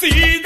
Se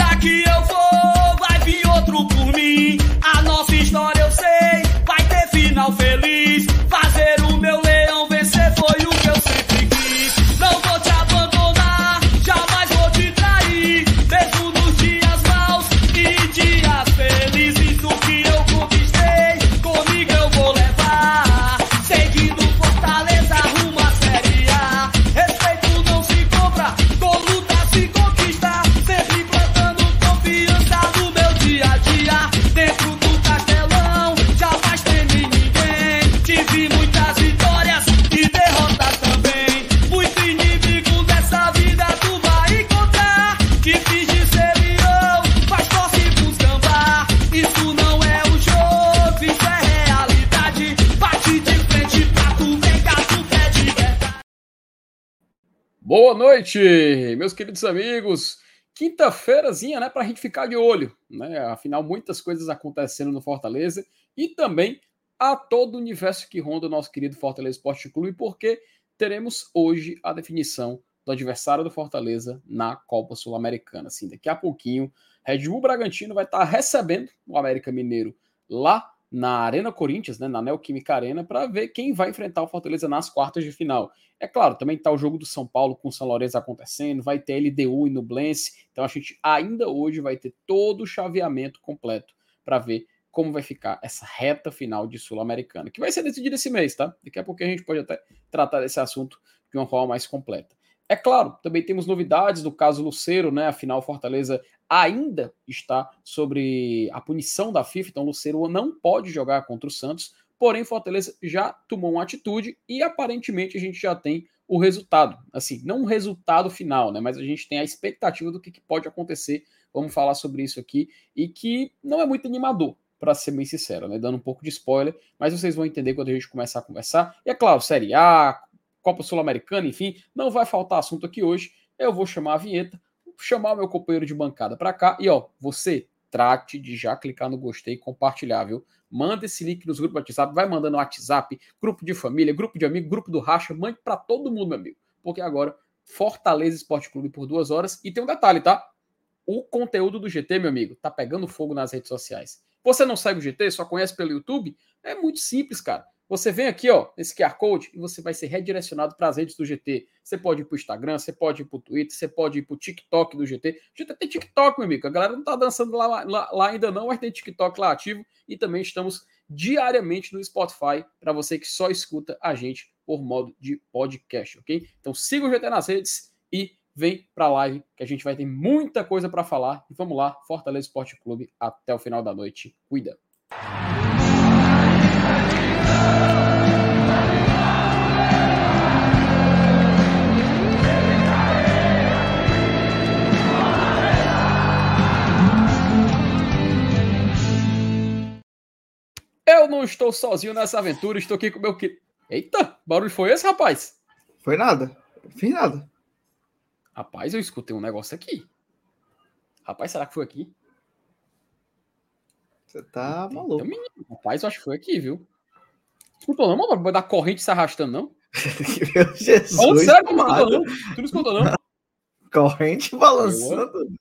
noite, meus queridos amigos. Quinta-feirazinha, né, para a gente ficar de olho, né? Afinal, muitas coisas acontecendo no Fortaleza e também a todo o universo que ronda o nosso querido Fortaleza Esporte Clube, porque teremos hoje a definição do adversário do Fortaleza na Copa Sul-Americana. Assim, daqui a pouquinho, Red Bull Bragantino vai estar recebendo o América Mineiro lá na Arena Corinthians, né, na Neoquímica Arena, para ver quem vai enfrentar o Fortaleza nas quartas de final. É claro, também está o jogo do São Paulo com o São Lourenço acontecendo, vai ter LDU e Nublense, então a gente ainda hoje vai ter todo o chaveamento completo para ver como vai ficar essa reta final de Sul-Americana, que vai ser decidida esse mês, tá? Daqui a pouco a gente pode até tratar desse assunto de uma forma mais completa. É claro, também temos novidades do caso Luceiro, né? Afinal, Fortaleza ainda está sobre a punição da FIFA, então Luceiro não pode jogar contra o Santos, porém Fortaleza já tomou uma atitude e aparentemente a gente já tem o resultado. Assim, não o resultado final, né? Mas a gente tem a expectativa do que, que pode acontecer. Vamos falar sobre isso aqui e que não é muito animador, para ser bem sincero, né? Dando um pouco de spoiler, mas vocês vão entender quando a gente começar a conversar. E é claro, Série A, Copa Sul-Americana, enfim, não vai faltar assunto aqui hoje. Eu vou chamar a vinheta, chamar o meu companheiro de bancada para cá e ó, você trate de já clicar no gostei e compartilhar, viu? Manda esse link nos grupos do WhatsApp, vai mandando no WhatsApp, grupo de família, grupo de amigo, grupo do racha, mande para todo mundo, meu amigo. Porque agora Fortaleza Esporte Clube por duas horas e tem um detalhe, tá? O conteúdo do GT, meu amigo, tá pegando fogo nas redes sociais. Você não segue o GT, só conhece pelo YouTube? É muito simples, cara. Você vem aqui, ó, nesse QR Code e você vai ser redirecionado para as redes do GT. Você pode ir para o Instagram, você pode ir para o Twitter, você pode ir para o TikTok do GT. GT tem TikTok, meu amigo. A galera não tá dançando lá, lá, lá ainda não, mas tem TikTok lá ativo. E também estamos diariamente no Spotify para você que só escuta a gente por modo de podcast, ok? Então siga o GT nas redes e vem para a live que a gente vai ter muita coisa para falar. E vamos lá, Fortaleza Esporte Clube até o final da noite. Cuida. Não estou sozinho nessa aventura, estou aqui com o meu querido. Eita, barulho foi esse, rapaz? Foi nada. Fiz nada. Rapaz, eu escutei um negócio aqui. Rapaz, será que foi aqui? Você tá maluco. Menino, rapaz, eu acho que foi aqui, viu? Escutou não, mano? Vai dar corrente se arrastando, não? Meu Jesus. Sério, tu não escutou não? Tu não escutou não? Corrente balançando.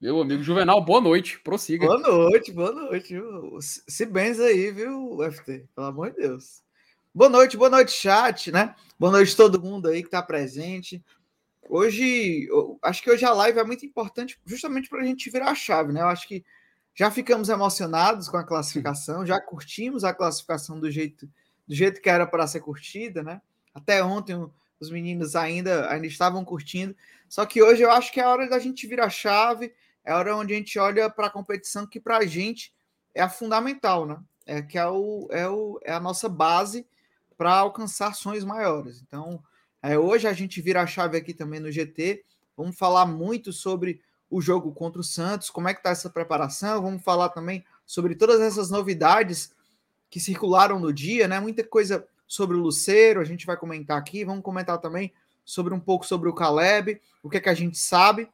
Meu amigo Juvenal, boa noite. Prossiga. Boa noite, boa noite. Se benza aí, viu, FT? Pelo amor de Deus. Boa noite, boa noite, chat, né? Boa noite todo mundo aí que tá presente. Hoje, acho que hoje a live é muito importante justamente para a gente virar a chave, né? Eu acho que já ficamos emocionados com a classificação, já curtimos a classificação do jeito, do jeito que era para ser curtida, né? Até ontem os meninos ainda, ainda estavam curtindo. Só que hoje eu acho que é a hora da gente virar a chave, é a hora onde a gente olha para a competição que para a gente é a fundamental, né? É que é, o, é, o, é a nossa base para alcançar sonhos maiores. Então, é, hoje a gente vira a chave aqui também no GT. Vamos falar muito sobre o jogo contra o Santos, como é que está essa preparação. Vamos falar também sobre todas essas novidades que circularam no dia, né? Muita coisa sobre o Luceiro, a gente vai comentar aqui. Vamos comentar também sobre um pouco sobre o Caleb, o que é que a gente sabe.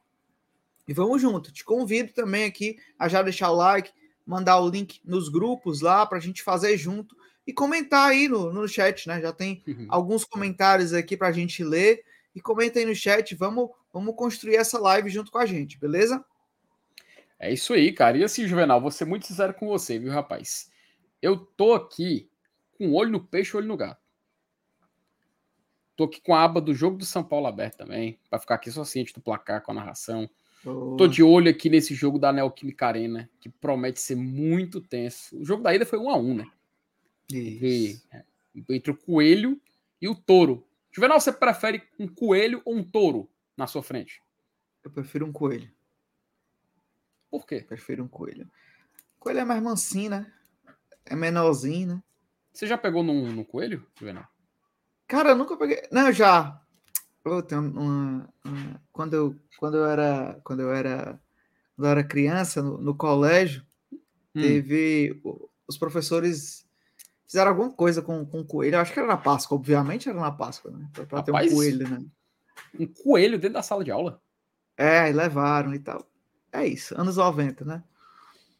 E vamos junto. Te convido também aqui a já deixar o like, mandar o link nos grupos lá para a gente fazer junto e comentar aí no, no chat, né? Já tem uhum. alguns comentários aqui para a gente ler. E comenta aí no chat, vamos, vamos construir essa live junto com a gente, beleza? É isso aí, cara. E assim, Juvenal, vou ser muito sincero com você, viu, rapaz? Eu tô aqui com olho no peixe, olho no gato. Tô aqui com a aba do jogo do São Paulo aberta também, para ficar aqui só ciente do placar com a narração. Tô de olho aqui nesse jogo da Neoquímica Arena, que promete ser muito tenso. O jogo da ida foi 1 a 1 né? Isso. É, entre o coelho e o touro. Juvenal, você prefere um coelho ou um touro na sua frente? Eu prefiro um coelho. Por quê? prefiro um coelho. Coelho é mais mansinho, né? É menorzinho, né? Você já pegou num, num coelho, Juvenal? Cara, eu nunca peguei. Não, já. Uma, uma, quando, eu, quando eu era. Quando eu era. Quando eu era criança, no, no colégio, hum. teve. Os professores fizeram alguma coisa com, com coelho. Eu acho que era na Páscoa, obviamente era na Páscoa, né? Rapaz, ter um coelho, né? Um coelho dentro da sala de aula? É, levaram e tal. É isso, anos 90, né?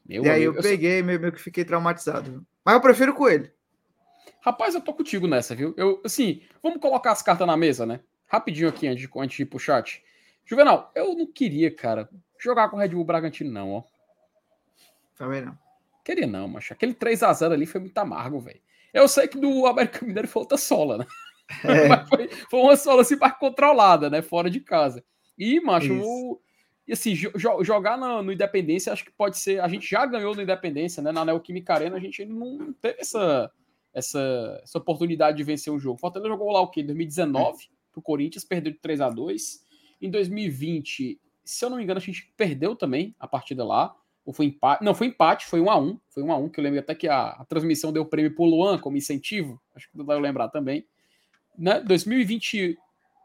Meu e aí amigo, eu peguei, eu meio, meio que fiquei traumatizado. Mas eu prefiro coelho. Rapaz, eu tô contigo nessa, viu? Eu, assim, vamos colocar as cartas na mesa, né? Rapidinho aqui, antes de, antes de ir pro chat. Juvenal, eu não queria, cara, jogar com o Red Bull Bragantino, não, ó. Também não. Queria não, mas aquele 3x0 ali foi muito amargo, velho. Eu sei que do América Mineiro foi outra sola, né? É. foi, foi, uma sola assim mais controlada, né? Fora de casa. E, macho, o, e assim, jo jogar no, no, Independência, acho que pode ser. A gente já ganhou no Independência, né? Na Neoquímica Arena, a gente não teve essa, essa, essa oportunidade de vencer um jogo. Fortaleza jogou lá o quê? 2019 é. pro Corinthians, perdeu de 3 a 2 Em 2020, se eu não me engano, a gente perdeu também a partida lá. Ou foi empate? Não, foi empate, foi 1 a 1 Foi 1 a 1 que eu lembro até que a, a transmissão deu o prêmio pro Luan como incentivo. Acho que vai lembrar também. Né? 2020,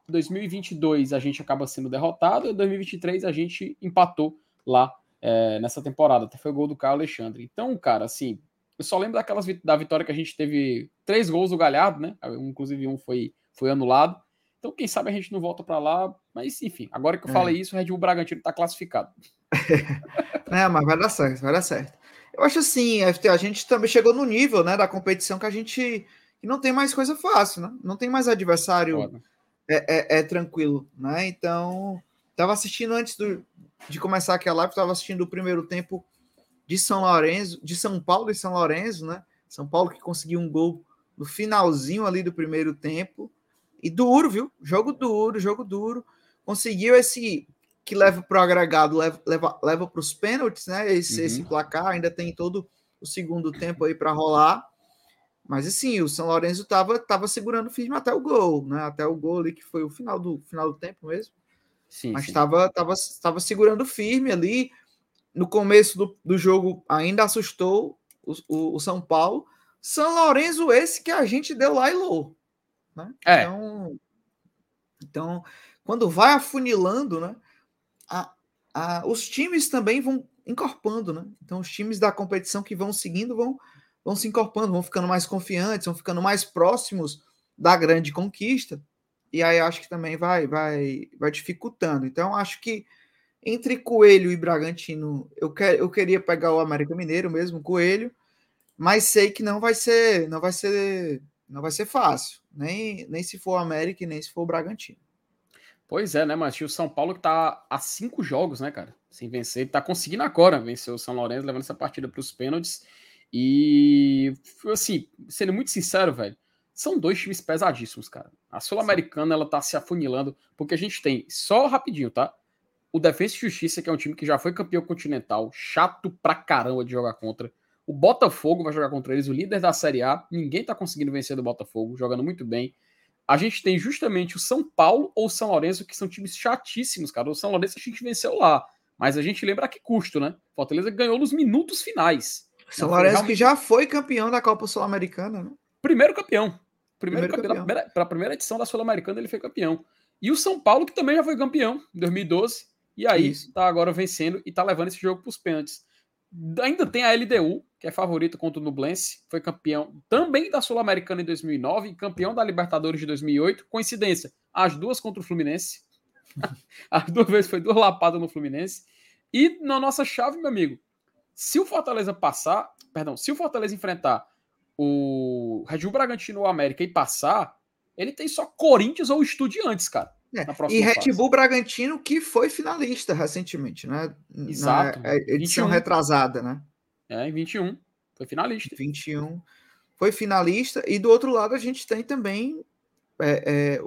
2022 a gente acaba sendo derrotado, e 2023 a gente empatou lá é, nessa temporada. Até foi o gol do Caio Alexandre. Então, cara, assim, eu só lembro daquelas da vitória que a gente teve três gols do Galhardo, né? Inclusive um foi, foi anulado. Então, quem sabe a gente não volta para lá. Mas, enfim, agora que eu é. falei isso, o Red Bull Bragantino está classificado. é, mas vai dar certo, vai dar certo. Eu acho assim, a gente também chegou no nível né, da competição que a gente não tem mais coisa fácil, né? Não tem mais adversário é, é, é, tranquilo, né? Então, estava assistindo antes do, de começar aquela live, estava assistindo o primeiro tempo de São Lourenço, de São Paulo e São Lourenço, né? São Paulo que conseguiu um gol no finalzinho ali do primeiro tempo. E duro, viu? Jogo duro, jogo duro. Conseguiu esse que leva para o agregado, leva, leva, leva para os pênaltis, né? Esse, uhum. esse placar ainda tem todo o segundo tempo aí para rolar. Mas assim, o São Lourenço estava tava segurando firme até o gol, né? Até o gol ali, que foi o final do, final do tempo mesmo. Sim, Mas estava tava, tava segurando firme ali. No começo do, do jogo ainda assustou o, o, o, São Paulo. São Lourenço, esse que a gente deu lá e lou. Né? É. Então, então, quando vai afunilando, né? A, a, os times também vão encorpando, né? Então, os times da competição que vão seguindo vão vão se incorporando, vão ficando mais confiantes, vão ficando mais próximos da grande conquista. E aí acho que também vai vai vai dificultando. Então acho que entre Coelho e Bragantino, eu, quer, eu queria pegar o América Mineiro mesmo, Coelho, mas sei que não vai ser, não vai ser, não vai ser fácil, nem, nem se for o América nem se for o Bragantino. Pois é, né, mas o São Paulo que tá a cinco jogos, né, cara, sem vencer, tá conseguindo agora vencer o São Lourenço, levando essa partida para os pênaltis. E, assim, sendo muito sincero, velho, são dois times pesadíssimos, cara. A Sul-Americana, ela tá se afunilando, porque a gente tem, só rapidinho, tá? O Defensa e Justiça, que é um time que já foi campeão continental, chato pra caramba de jogar contra. O Botafogo vai jogar contra eles, o líder da Série A. Ninguém tá conseguindo vencer do Botafogo, jogando muito bem. A gente tem justamente o São Paulo ou o São Lourenço, que são times chatíssimos, cara. O São Lourenço a gente venceu lá. Mas a gente lembra a que custo, né? Fortaleza ganhou nos minutos finais. São Lourenço realmente... que já foi campeão da Copa Sul-Americana, né? Primeiro campeão. Primeiro, Primeiro campeão. Para a primeira edição da Sul-Americana ele foi campeão. E o São Paulo, que também já foi campeão em 2012. E aí Isso. tá agora vencendo e tá levando esse jogo para os pênaltis. Ainda tem a LDU, que é favorito contra o Nublense, foi campeão também da Sul-Americana em 2009 e campeão da Libertadores de 2008. Coincidência, as duas contra o Fluminense. as duas vezes foi duas lapadas no Fluminense. E na nossa chave, meu amigo, se o Fortaleza passar, perdão, se o Fortaleza enfrentar o Red Bull Bragantino ou América e passar, ele tem só Corinthians ou Estudiantes, cara. é. E Red fase. Bull Bragantino, que foi finalista recentemente, né? Exato. Na edição 21. retrasada, né? É, em 21. Foi finalista. 21. Foi finalista. E do outro lado, a gente tem também é, é,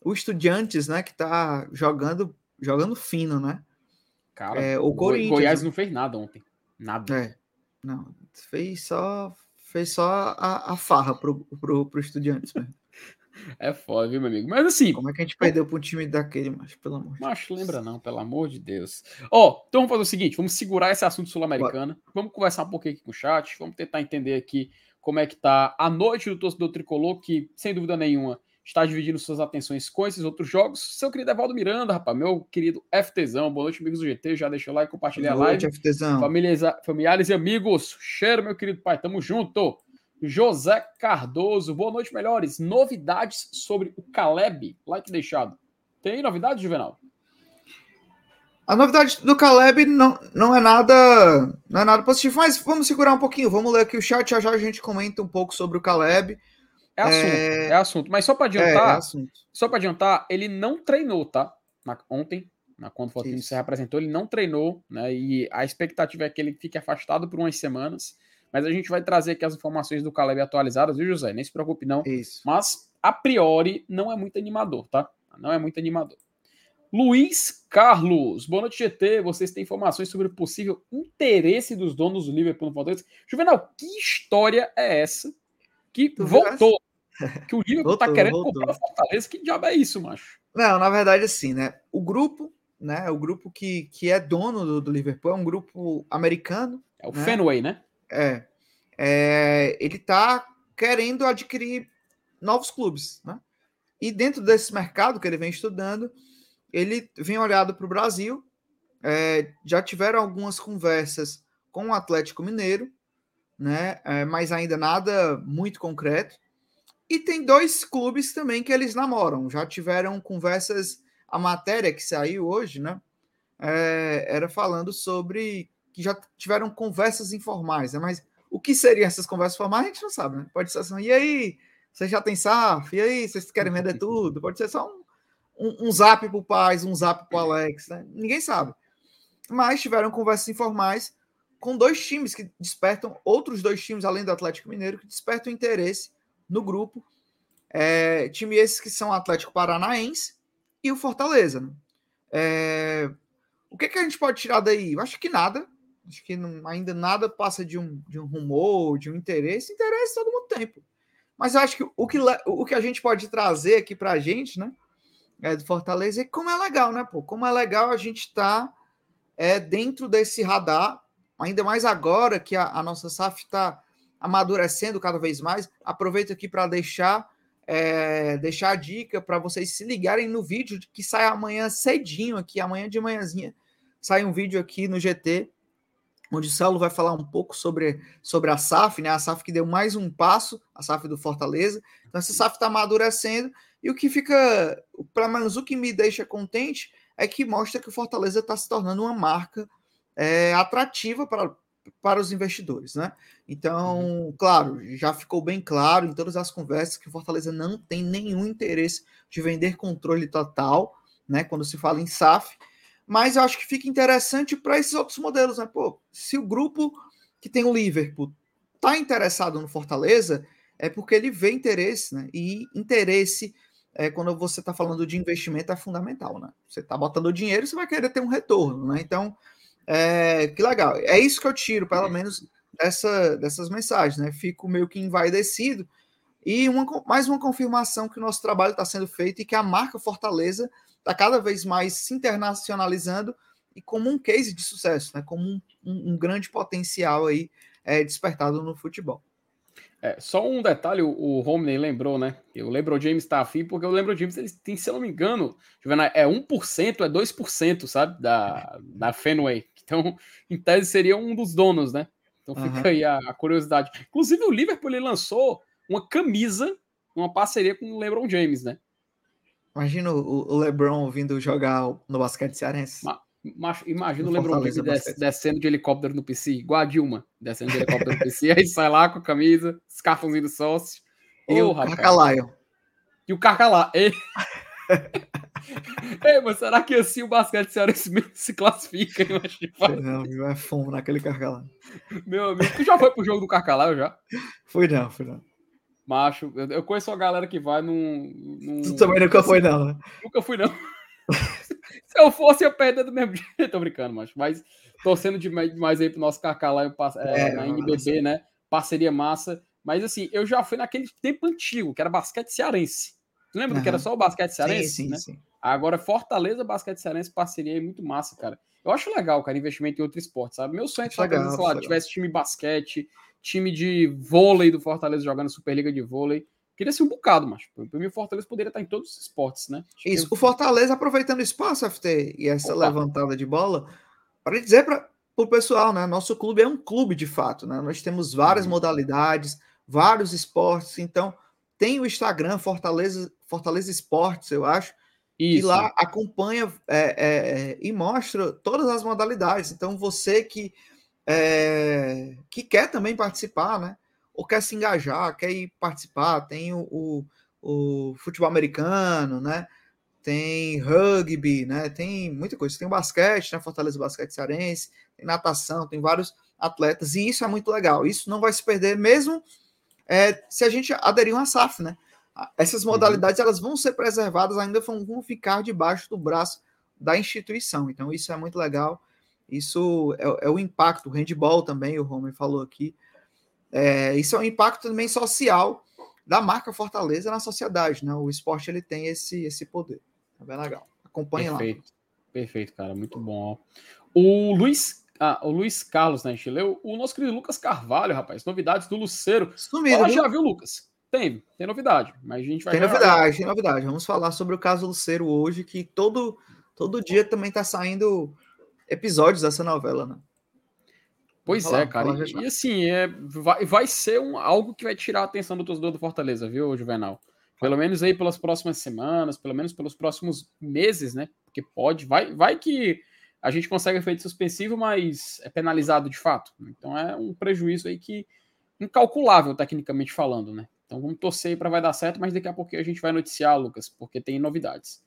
o Estudiantes, né? Que tá jogando, jogando fino, né? Cara, é, o Corinthians. Goiás não fez nada ontem. Nada. É. Não, fez só, fez só a, a farra pro, pro, pro Estudiantes mesmo. É foda, viu, meu amigo? Mas assim. Como é que a gente perdeu para um time daquele, mas pelo amor de Deus. lembra não, pelo amor de Deus. Ó, oh, então vamos fazer o seguinte: vamos segurar esse assunto sul-americano. Vamos conversar um pouquinho aqui com o chat. Vamos tentar entender aqui como é que tá a noite do torcedor tricolor, que, sem dúvida nenhuma, está dividindo suas atenções com esses outros jogos. Seu querido Evaldo Miranda, rapaz, meu querido FTzão, boa noite, amigos do GT, já deixa o like, compartilha boa a live. Noite, FTzão. Famílias, familiares e amigos, cheiro, meu querido pai, tamo junto. José Cardoso, boa noite, melhores. Novidades sobre o Caleb, like deixado. Tem novidades, Juvenal? A novidade do Caleb não, não é nada não é nada positivo, mas vamos segurar um pouquinho. Vamos ler aqui o chat, já já a gente comenta um pouco sobre o Caleb. É assunto, é, é assunto. Mas só para adiantar, é, é só para adiantar, ele não treinou, tá? Na, ontem, na quando o time se representou, ele não treinou, né? E a expectativa é que ele fique afastado por umas semanas. Mas a gente vai trazer aqui as informações do Caleb atualizadas, viu, José? Nem se preocupe, não. Isso. Mas, a priori, não é muito animador, tá? Não é muito animador. Luiz Carlos, boa noite, GT. Vocês têm informações sobre o possível interesse dos donos do Liverpool no Fortaleza? Juvenal, que história é essa que tu voltou? Que o Liverpool tá voltou, tá querendo voltou. comprar o Fortaleza? Que diabo é isso, macho? Não, na verdade, assim, né? O grupo, né? O grupo que, que é dono do, do Liverpool é um grupo americano. É o né? Fenway, né? É, é, ele está querendo adquirir novos clubes, né? E dentro desse mercado que ele vem estudando, ele vem olhado para o Brasil. É, já tiveram algumas conversas com o Atlético Mineiro, né? É, mas ainda nada muito concreto. E tem dois clubes também que eles namoram. Já tiveram conversas. A matéria que saiu hoje, né? É, era falando sobre que já tiveram conversas informais, né? Mas o que seriam essas conversas formais, a gente não sabe, né? Pode ser assim, e aí, você já tem SAF? E aí, vocês querem vender tudo? Pode ser só um, um, um zap para o Paz, um zap para o Alex, né? Ninguém sabe. Mas tiveram conversas informais com dois times que despertam, outros dois times, além do Atlético Mineiro, que despertam interesse no grupo. É, time esses que são Atlético Paranaense e o Fortaleza. Né? É, o que, que a gente pode tirar daí? Eu acho que nada. Acho que não, ainda nada passa de um, de um rumor, de um interesse. Interesse todo mundo tem. Pô. Mas eu acho que o que, o que a gente pode trazer aqui para a gente, né? É, do Fortaleza, é como é legal, né, pô? Como é legal a gente estar tá, é, dentro desse radar, ainda mais agora que a, a nossa SAF está amadurecendo cada vez mais. Aproveito aqui para deixar é, deixar a dica para vocês se ligarem no vídeo que sai amanhã cedinho aqui, amanhã de manhãzinha, sai um vídeo aqui no GT onde o Saulo vai falar um pouco sobre, sobre a SAF, né? A SAF que deu mais um passo, a SAF do Fortaleza. Então, essa SAF está amadurecendo, e o que fica, pelo menos o que me deixa contente, é que mostra que o Fortaleza está se tornando uma marca é, atrativa para, para os investidores, né? Então, uhum. claro, já ficou bem claro em todas as conversas que o Fortaleza não tem nenhum interesse de vender controle total, né? Quando se fala em SAF, mas eu acho que fica interessante para esses outros modelos, né? Pô, se o grupo que tem o Liverpool está interessado no Fortaleza, é porque ele vê interesse, né? E interesse, é, quando você está falando de investimento, é fundamental, né? Você está botando dinheiro, você vai querer ter um retorno, né? Então, é, que legal. É isso que eu tiro, pelo menos, dessa, dessas mensagens, né? Fico meio que envaidecido. E uma, mais uma confirmação que o nosso trabalho está sendo feito e que a marca Fortaleza está cada vez mais se internacionalizando e como um case de sucesso, né? como um, um, um grande potencial aí é, despertado no futebol. É, só um detalhe, o, o Romney lembrou, né? O LeBron James está afim, porque o LeBron James ele tem, se eu não me engano, é 1%, é 2%, sabe? Da, da Fenway. Então, em tese, seria um dos donos, né? Então fica uhum. aí a, a, curiosidade. Inclusive, o Liverpool ele lançou uma camisa, uma parceria com o LeBron James, né? Imagina o, LeBron vindo jogar no basquete cearense. Ma, imagina o LeBron des, descendo de helicóptero no PC, igual a Dilma, descendo de helicóptero no PC, aí sai lá com a camisa, escarfãozinho do sócio. E o Carcalaio. E o Carcalaio. Ei, mas será que assim o basquete cearense se classifica? Não, viu? É fumo naquele carcalá. Meu amigo, tu já foi pro jogo do carcalá, já? Fui não, fui não. Macho, eu conheço uma galera que vai num. num... Tu também nunca foi, não, né? Nunca fui, não. Se eu fosse, eu perder do mesmo jeito. Tô brincando, macho. Mas torcendo demais aí pro nosso Carcalá é, é, na NBB, né? Parceria massa. Mas assim, eu já fui naquele tempo antigo, que era basquete cearense. Lembra uhum. que era só o basquete cearense? Sim, sim, né? sim. Agora, Fortaleza, basquete cearense, parceria é muito massa, cara. Eu acho legal, cara, investimento em outro esporte, sabe? Meu sonho é que Fortaleza, sei lá, tivesse time basquete, time de vôlei do Fortaleza jogando Superliga de vôlei. Queria ser um bocado, mas para mim o Fortaleza poderia estar em todos os esportes, né? Acho Isso, o Fortaleza aproveitando o espaço, FT, e essa Opa. levantada de bola, para dizer para o pessoal, né? Nosso clube é um clube de fato, né? Nós temos várias uhum. modalidades, vários esportes, então tem o Instagram Fortaleza, Fortaleza Esportes, eu acho, Isso. que lá acompanha é, é, é, e mostra todas as modalidades. Então, você que, é, que quer também participar, né? Ou quer se engajar, quer ir participar, tem o, o, o futebol americano, né? Tem rugby, né? Tem muita coisa. Tem o basquete, né? Fortaleza Basquete Cearense, tem natação, tem vários atletas, e isso é muito legal. Isso não vai se perder, mesmo é, se a gente aderir uma SAF, né? Essas uhum. modalidades elas vão ser preservadas, ainda vão ficar debaixo do braço da instituição. Então, isso é muito legal. Isso é, é o impacto, o handball também, o Romer falou aqui. É, isso é um impacto também social da marca Fortaleza na sociedade, né? O esporte ele tem esse, esse poder. É bem legal. Acompanhe Perfeito. lá. Perfeito, cara. Muito bom. O Luiz ah, o Luiz Carlos, né? A gente leu. O nosso querido Lucas Carvalho, rapaz. Novidades do Luceiro. Sumido, Fala, já viu, Lucas? Tem, tem novidade. Mas a gente vai. Tem novidade, tem novidade. Vamos falar sobre o caso Luceiro hoje, que todo, todo dia também tá saindo episódios dessa novela, né? Pois falar, é, cara. E, e, assim, é, vai, vai ser um, algo que vai tirar a atenção do torcedor do Fortaleza, viu, Juvenal? Pelo menos aí pelas próximas semanas, pelo menos pelos próximos meses, né? Porque pode, vai, vai que a gente consegue efeito suspensivo, mas é penalizado de fato. Então é um prejuízo aí que incalculável, tecnicamente falando, né? Então vamos torcer para vai dar certo, mas daqui a pouco a gente vai noticiar, Lucas, porque tem novidades.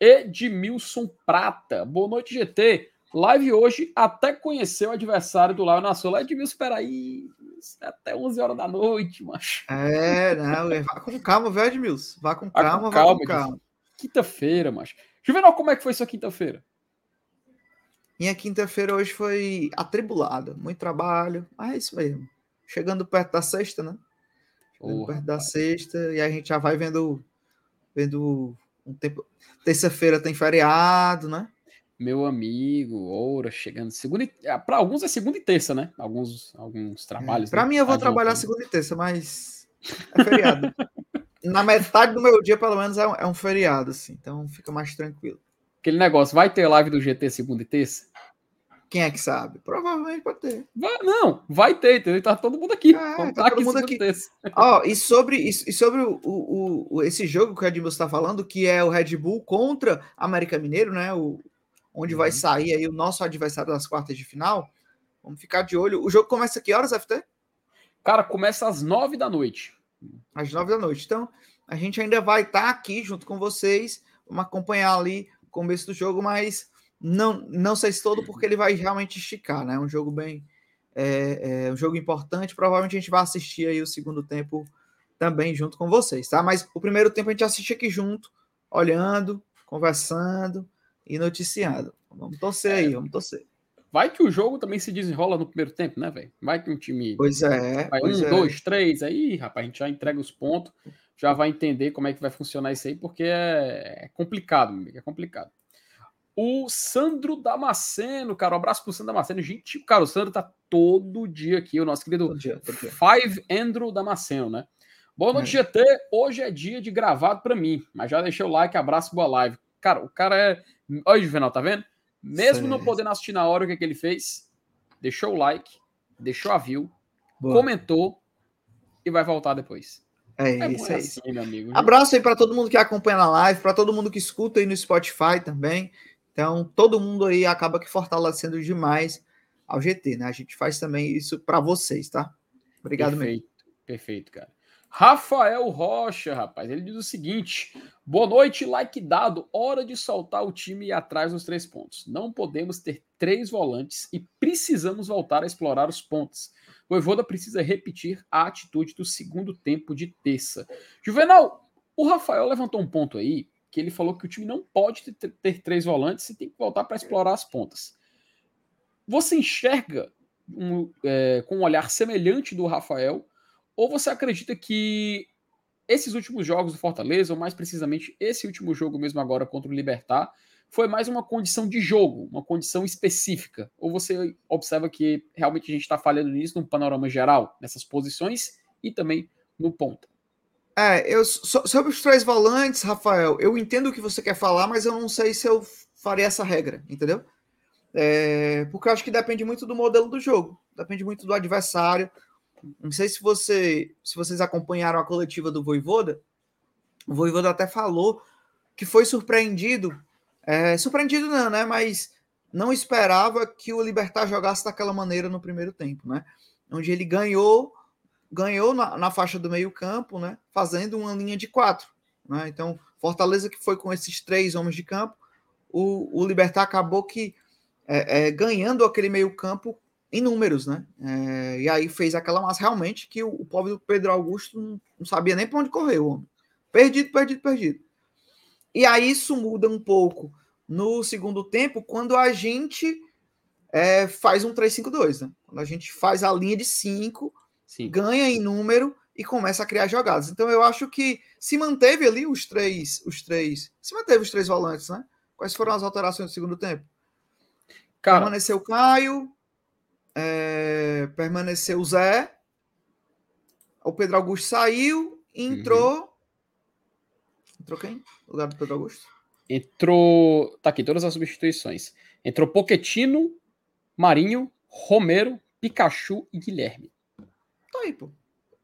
Edmilson Prata, boa noite, GT. Live hoje, até conhecer o adversário do Lion na Sul. Edmilson, aí, até 11 horas da noite, macho. É, não, vá com calma, velho, Edmilson. Vá com calma, vá com calma. calma. Quinta-feira, macho. Juvenal, como é que foi sua quinta-feira? Minha quinta-feira hoje foi atribulada, muito trabalho, mas é isso mesmo. Chegando perto da sexta, né? Chegando perto da sexta, e a gente já vai vendo, vendo um tempo. Terça-feira tem feriado, né? Meu amigo, ouro, chegando segunda. Ah, para alguns é segunda e terça, né? Alguns, alguns trabalhos. É, para né? mim eu vou Adiantando. trabalhar segunda e terça, mas é feriado. Na metade do meu dia, pelo menos, é um, é um feriado, assim, então fica mais tranquilo. Aquele negócio, vai ter live do GT segunda e terça? Quem é que sabe? Provavelmente pode ter. Vai, não, vai ter, entendeu? Tá todo mundo aqui. É, tá todo mundo aqui. Ó, e sobre, e, sobre o, o, o, esse jogo que o Red Bull está falando, que é o Red Bull contra América Mineiro, né? O, onde uhum. vai sair aí o nosso adversário das quartas de final. Vamos ficar de olho. O jogo começa que horas, FT? Cara, começa às nove da noite. Às nove da noite. Então, a gente ainda vai estar tá aqui junto com vocês. Vamos acompanhar ali o começo do jogo, mas não, não sei se todo, porque ele vai realmente esticar, né? É um jogo bem. É, é, um jogo importante. Provavelmente a gente vai assistir aí o segundo tempo também junto com vocês, tá? Mas o primeiro tempo a gente assiste aqui junto, olhando, conversando e noticiando. Vamos torcer aí, vamos torcer. Vai que o jogo também se desenrola no primeiro tempo, né, velho? Vai que um time. Pois é. Vai pois um, é. dois, três, aí, rapaz, a gente já entrega os pontos, já vai entender como é que vai funcionar isso aí, porque é, é complicado, meu amigo, é complicado. O Sandro Damasceno, cara, um abraço pro Sandro Damasceno. Gente, cara, o Sandro tá todo dia aqui, o nosso querido dia, Five Andrew Damasceno, né? Boa noite, é. GT. Hoje é dia de gravado para mim, mas já deixei o like, abraço, boa live. Cara, o cara é. Olha, Juvenal, tá vendo? Mesmo não podendo assistir na hora o que, é que ele fez, deixou o like, deixou a view, boa. comentou e vai voltar depois. É, é isso aí. Assim, meu amigo. Abraço aí para todo mundo que acompanha na live, para todo mundo que escuta aí no Spotify também. Então, todo mundo aí acaba que fortalecendo demais ao GT, né? A gente faz também isso para vocês, tá? Obrigado perfeito, mesmo. Perfeito, cara. Rafael Rocha, rapaz, ele diz o seguinte: boa noite, like dado. Hora de soltar o time e atrás dos três pontos. Não podemos ter três volantes e precisamos voltar a explorar os pontos. O Evoda precisa repetir a atitude do segundo tempo de terça. Juvenal, o Rafael levantou um ponto aí que ele falou que o time não pode ter, ter três volantes e tem que voltar para explorar as pontas. Você enxerga um, é, com um olhar semelhante do Rafael ou você acredita que esses últimos jogos do Fortaleza, ou mais precisamente esse último jogo mesmo agora contra o Libertar, foi mais uma condição de jogo, uma condição específica? Ou você observa que realmente a gente está falhando nisso num panorama geral, nessas posições e também no ponto? É, eu, sobre os três volantes, Rafael, eu entendo o que você quer falar, mas eu não sei se eu faria essa regra, entendeu? É, porque eu acho que depende muito do modelo do jogo, depende muito do adversário, não sei se você, se vocês acompanharam a coletiva do Voivoda. O Voivoda até falou que foi surpreendido, é, surpreendido não, né? Mas não esperava que o Libertar jogasse daquela maneira no primeiro tempo, né? Onde ele ganhou, ganhou na, na faixa do meio campo, né? Fazendo uma linha de quatro, né? Então Fortaleza que foi com esses três homens de campo, o, o Libertar acabou que é, é, ganhando aquele meio campo em números, né? É, e aí fez aquela massa realmente que o, o pobre do Pedro Augusto não, não sabia nem para onde correr, o homem. Perdido, perdido, perdido. E aí isso muda um pouco no segundo tempo, quando a gente é, faz um 3-5-2, né? Quando a gente faz a linha de 5, ganha em número e começa a criar jogadas. Então eu acho que se manteve ali os três, os três, se manteve os três volantes, né? Quais foram as alterações do segundo tempo? Cara, Permaneceu Caio, é, permaneceu o Zé. O Pedro Augusto saiu, entrou. Uhum. Entrou quem? No lugar do Pedro Augusto? Entrou. Tá aqui, todas as substituições. Entrou Poquetino, Marinho, Romero, Pikachu e Guilherme. Tá aí, pô.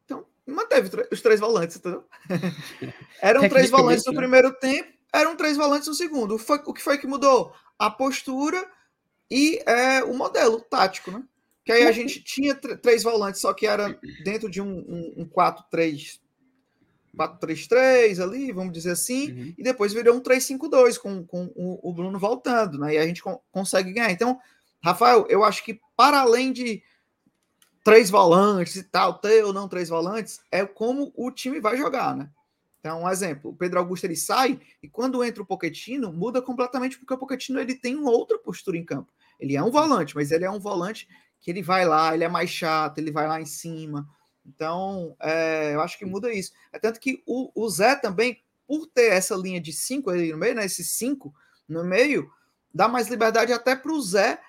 Então, manteve os três volantes, entendeu? Eram três volantes no né? primeiro tempo, eram três volantes no segundo. O que foi que mudou? A postura e é, o modelo tático, né? Que aí a gente tinha três volantes, só que era dentro de um, um, um 4-3. 4-3-3 ali, vamos dizer assim, uhum. e depois virou um 3-5-2 com, com o, o, Bruno voltando, né? E a gente con consegue ganhar. Então, Rafael, eu acho que para além de três volantes e tal, ter ou não três volantes, é como o time vai jogar, né? Então, um exemplo, o Pedro Augusto ele sai e quando entra o Poquetino, muda completamente porque o Poquetino ele tem uma outra postura em campo. Ele é um volante, mas ele é um volante que ele vai lá, ele é mais chato, ele vai lá em cima. Então, é, eu acho que muda isso. É tanto que o, o Zé também, por ter essa linha de cinco ali no meio, né, esses cinco no meio, dá mais liberdade até para o Zé,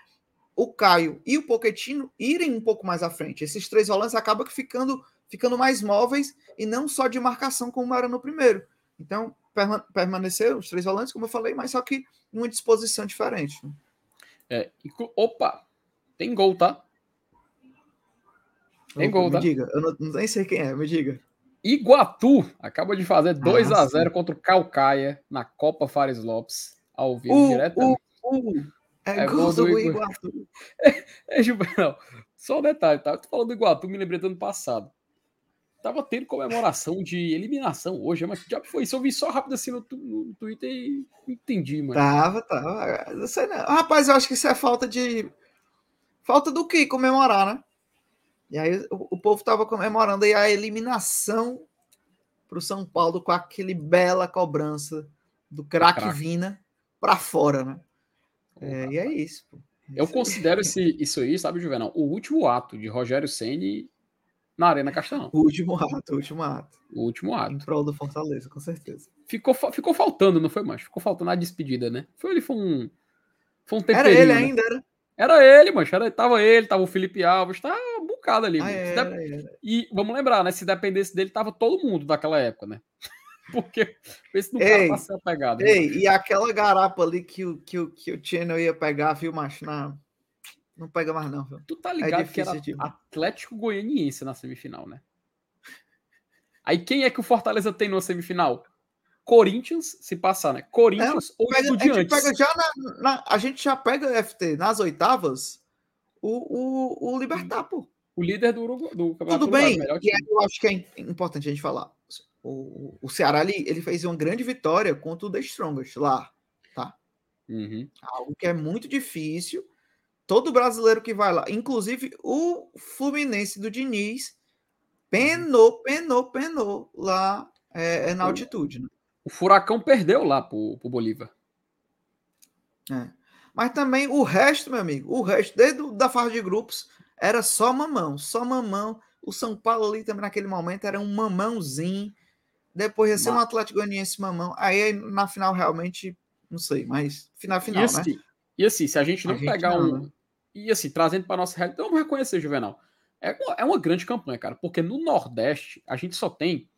o Caio e o Poquetino irem um pouco mais à frente. Esses três volantes acabam ficando, ficando mais móveis e não só de marcação como era no primeiro. Então, permaneceram os três volantes, como eu falei, mas só que uma disposição diferente. Né? É, opa, tem gol, tá? Tem gol, tá? Me diga, eu não, nem sei quem é, me diga. Iguatu acaba de fazer 2 ah, a 0 contra o Calcaia na Copa Fares Lopes, ao vivo, uh, diretamente. Uh, uh. É, é gol do, Iguatu. É, é, Juvenal, só um detalhe, tá? Tu falando do Iguatu, me lembrei do ano passado. Tava tendo comemoração de eliminação hoje, mas já foi isso. Eu vi só rápido assim no, no Twitter e entendi, mano. Tava, tava. Não sei não. Rapaz, eu acho que isso é falta de. Falta do que comemorar, né? E aí o, o povo estava comemorando aí a eliminação para o São Paulo com aquele bela cobrança do craque Vina para fora, né? É, e é isso. Pô. Eu considero esse, isso aí, sabe, Juvenal, o último ato de Rogério Ceni na Arena Castelão. O último ato, o último ato. O último ato. Em prol do Fortaleza, com certeza. Ficou, ficou faltando, não foi mais? Ficou faltando a despedida, né? Foi ele foi um foi um Era ele né? ainda, era. Era ele, mancho. Era, tava ele, tava o Felipe Alves, tava bocado ali. Ah, era, dep... era. E vamos lembrar, né? Se dependesse dele, tava todo mundo daquela época, né? Porque esse não cara pra ser pegado. Ei, e aquela garapa ali que o, que o, que o Channel ia pegar, viu, macho? Não, não pega mais, não. Viu? Tu tá é ligado é que era de... Atlético Goianiense na semifinal, né? Aí quem é que o Fortaleza tem na semifinal? Corinthians, se passar, né? Corinthians ou pega, Estudiantes. A gente, pega já na, na, a gente já pega FT nas oitavas o, o, o Libertar, pô. O líder do, do campeonato. Tudo bem, e eu acho que é importante a gente falar. O, o Ceará ele, ele fez uma grande vitória contra o The Strongest lá, tá? Uhum. Algo que é muito difícil. Todo brasileiro que vai lá, inclusive o Fluminense do Diniz, penou, penou, penou lá é, é na altitude. Né? O Furacão perdeu lá pro, pro Bolívar. É. Mas também o resto, meu amigo, o resto, desde da fase de grupos, era só mamão, só mamão. O São Paulo ali também naquele momento era um mamãozinho. Depois ia ser um Atlético Goianiense mamão. Aí na final realmente, não sei, mas final final, e assim, né? E assim, se a gente não a pegar gente não, um. Né? E assim, trazendo para nossa realidade, vamos reconhecer, Juvenal. É uma, é uma grande campanha, cara, porque no Nordeste a gente só tem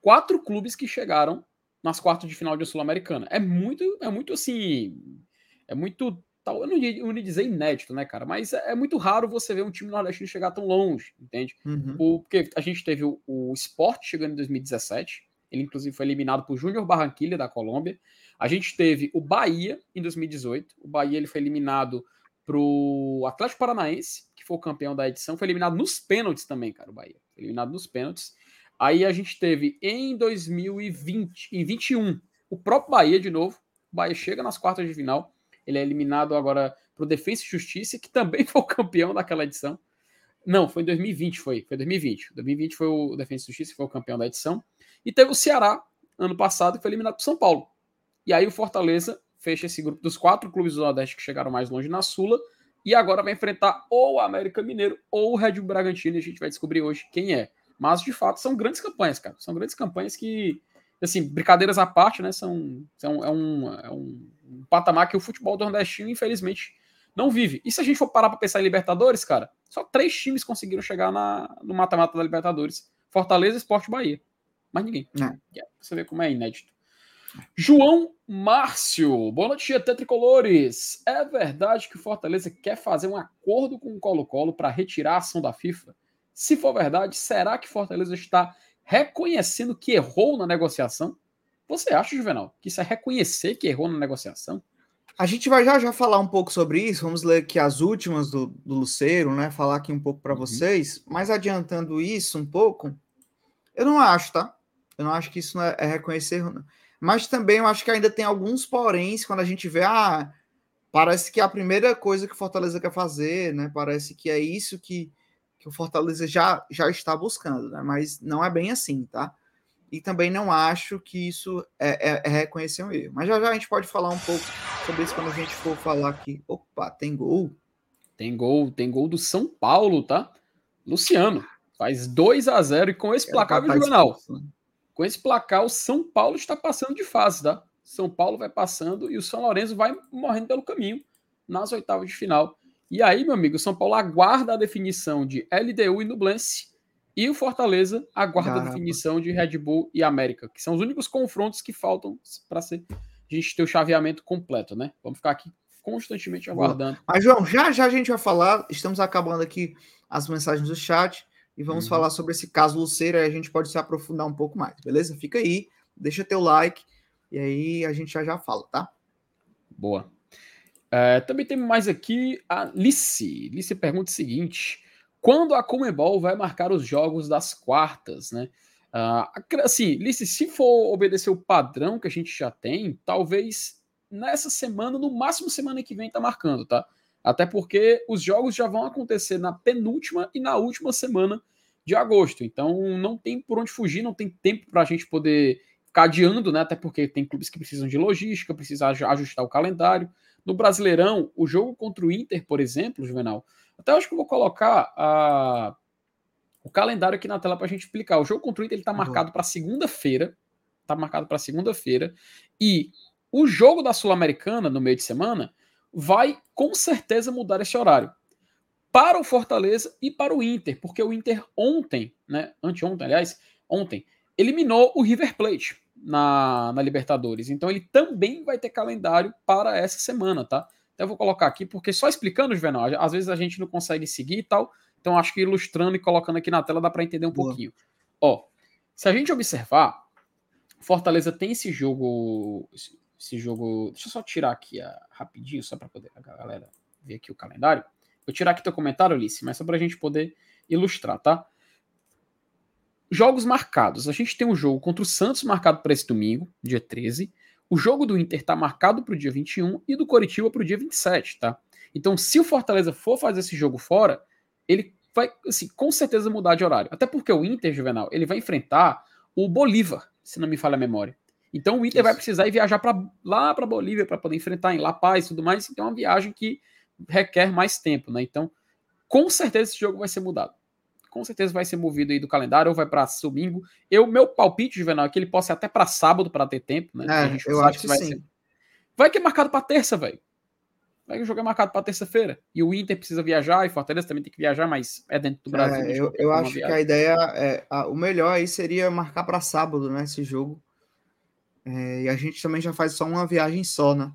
quatro clubes que chegaram nas quartas de final de Sul-Americana. É muito, é muito assim. É muito tal, eu não ia, eu não ia dizer inédito, né, cara? Mas é, é, muito raro você ver um time nordestino chegar tão longe, entende? Uhum. Porque a gente teve o, o Sport chegando em 2017, ele inclusive foi eliminado por Júnior Barranquilla da Colômbia. A gente teve o Bahia em 2018, o Bahia ele foi eliminado pro Atlético Paranaense, que foi o campeão da edição, foi eliminado nos pênaltis também, cara, o Bahia. Foi eliminado nos pênaltis. Aí a gente teve em 2020, em 21, o próprio Bahia de novo. O Bahia chega nas quartas de final ele é eliminado agora para o Defensa e Justiça, que também foi o campeão daquela edição. Não, foi em 2020, foi. Foi 2020. 2020 foi o Defensa e Justiça que foi o campeão da edição. E teve o Ceará, ano passado, que foi eliminado para São Paulo. E aí o Fortaleza fecha esse grupo dos quatro clubes do Nordeste que chegaram mais longe na Sula. E agora vai enfrentar ou o América Mineiro ou o Red Bull Bragantino. E a gente vai descobrir hoje quem é. Mas, de fato, são grandes campanhas, cara. São grandes campanhas que, assim, brincadeiras à parte, né? São, são é, um, é um patamar que o futebol do nordestino, infelizmente, não vive. E se a gente for parar para pensar em Libertadores, cara, só três times conseguiram chegar na, no mata-mata da Libertadores: Fortaleza, Esporte Bahia. Mas ninguém. É. Você vê como é inédito. João Márcio, boa noite, GT Tricolores. É verdade que o Fortaleza quer fazer um acordo com o Colo-Colo para retirar a ação da FIFA? Se for verdade, será que Fortaleza está reconhecendo que errou na negociação? Você acha, Juvenal, que isso é reconhecer que errou na negociação? A gente vai já já falar um pouco sobre isso. Vamos ler aqui as últimas do, do Luceiro, né? Falar aqui um pouco para uhum. vocês. Mas adiantando isso um pouco, eu não acho, tá? Eu não acho que isso é, é reconhecer. Mas também eu acho que ainda tem alguns poréns quando a gente vê, ah, parece que é a primeira coisa que o Fortaleza quer fazer, né? Parece que é isso que, que o Fortaleza já, já está buscando, né? Mas não é bem assim, tá? E também não acho que isso é, é, é, reconhecer um erro. Mas já já a gente pode falar um pouco sobre isso quando a gente for falar aqui. Opa, tem gol? Tem gol, tem gol do São Paulo, tá? Luciano faz 2 a 0 e com esse placar, viu, Jornal? Com esse placar, o São Paulo está passando de fase, tá? São Paulo vai passando e o São Lourenço vai morrendo pelo caminho nas oitavas de final. E aí, meu amigo, o São Paulo aguarda a definição de LDU e Nublense e o Fortaleza aguarda Caramba. a definição de Red Bull e América, que são os únicos confrontos que faltam para ser a gente ter o chaveamento completo, né? Vamos ficar aqui constantemente aguardando. Mas, João, já já a gente vai falar, estamos acabando aqui as mensagens do chat e vamos uhum. falar sobre esse caso Luceira, aí a gente pode se aprofundar um pouco mais, beleza? Fica aí, deixa teu like e aí a gente já já fala, tá? Boa. É, também tem mais aqui a Lice. Lice pergunta o seguinte: quando a Comebol vai marcar os jogos das quartas, né? Uh, assim, Lice, se for obedecer o padrão que a gente já tem, talvez nessa semana, no máximo semana que vem, tá marcando, tá? Até porque os jogos já vão acontecer na penúltima e na última semana de agosto. Então não tem por onde fugir, não tem tempo para a gente poder ficar adiando, né? Até porque tem clubes que precisam de logística, precisam ajustar o calendário. No Brasileirão, o jogo contra o Inter, por exemplo, Juvenal, até acho que eu vou colocar a, o calendário aqui na tela para a gente explicar. O jogo contra o Inter está marcado para segunda-feira. Está marcado para segunda-feira. E o jogo da Sul-Americana, no meio de semana, vai com certeza mudar esse horário. Para o Fortaleza e para o Inter, porque o Inter ontem, né? Anteontem, aliás, ontem, eliminou o River Plate na, na Libertadores. Então ele também vai ter calendário para essa semana, tá? Então eu vou colocar aqui, porque só explicando, Juvenal, às vezes a gente não consegue seguir e tal. Então acho que ilustrando e colocando aqui na tela dá para entender um Boa. pouquinho. Ó, se a gente observar, Fortaleza tem esse jogo. Esse jogo. Deixa eu só tirar aqui a, rapidinho, só para poder a galera ver aqui o calendário. Vou tirar aqui teu comentário, Alice, mas só para a gente poder ilustrar, tá? Jogos marcados. A gente tem um jogo contra o Santos marcado para esse domingo, dia 13. O jogo do Inter está marcado para o dia 21 e do Coritiba para o dia 27, tá? Então, se o Fortaleza for fazer esse jogo fora, ele vai, assim, com certeza mudar de horário. Até porque o Inter, Juvenal, ele vai enfrentar o Bolívar, se não me falha a memória. Então o Inter Isso. vai precisar ir viajar para lá para Bolívia para poder enfrentar em La Paz e tudo mais. Então é uma viagem que requer mais tempo, né? Então, com certeza esse jogo vai ser mudado. Com certeza vai ser movido aí do calendário ou vai para domingo. Eu meu palpite, Juvenal, é que ele possa ir até para sábado para ter tempo, né? É, eu acho que, vai sim. Ser... Vai que é marcado para terça, velho. Vai que o jogo é marcado para terça-feira. E o Inter precisa viajar, e Fortaleza também tem que viajar, mas é dentro do Brasil. É, eu, eu acho que a ideia é. A, o melhor aí seria marcar para sábado, né? Esse jogo. É, e a gente também já faz só uma viagem só, né?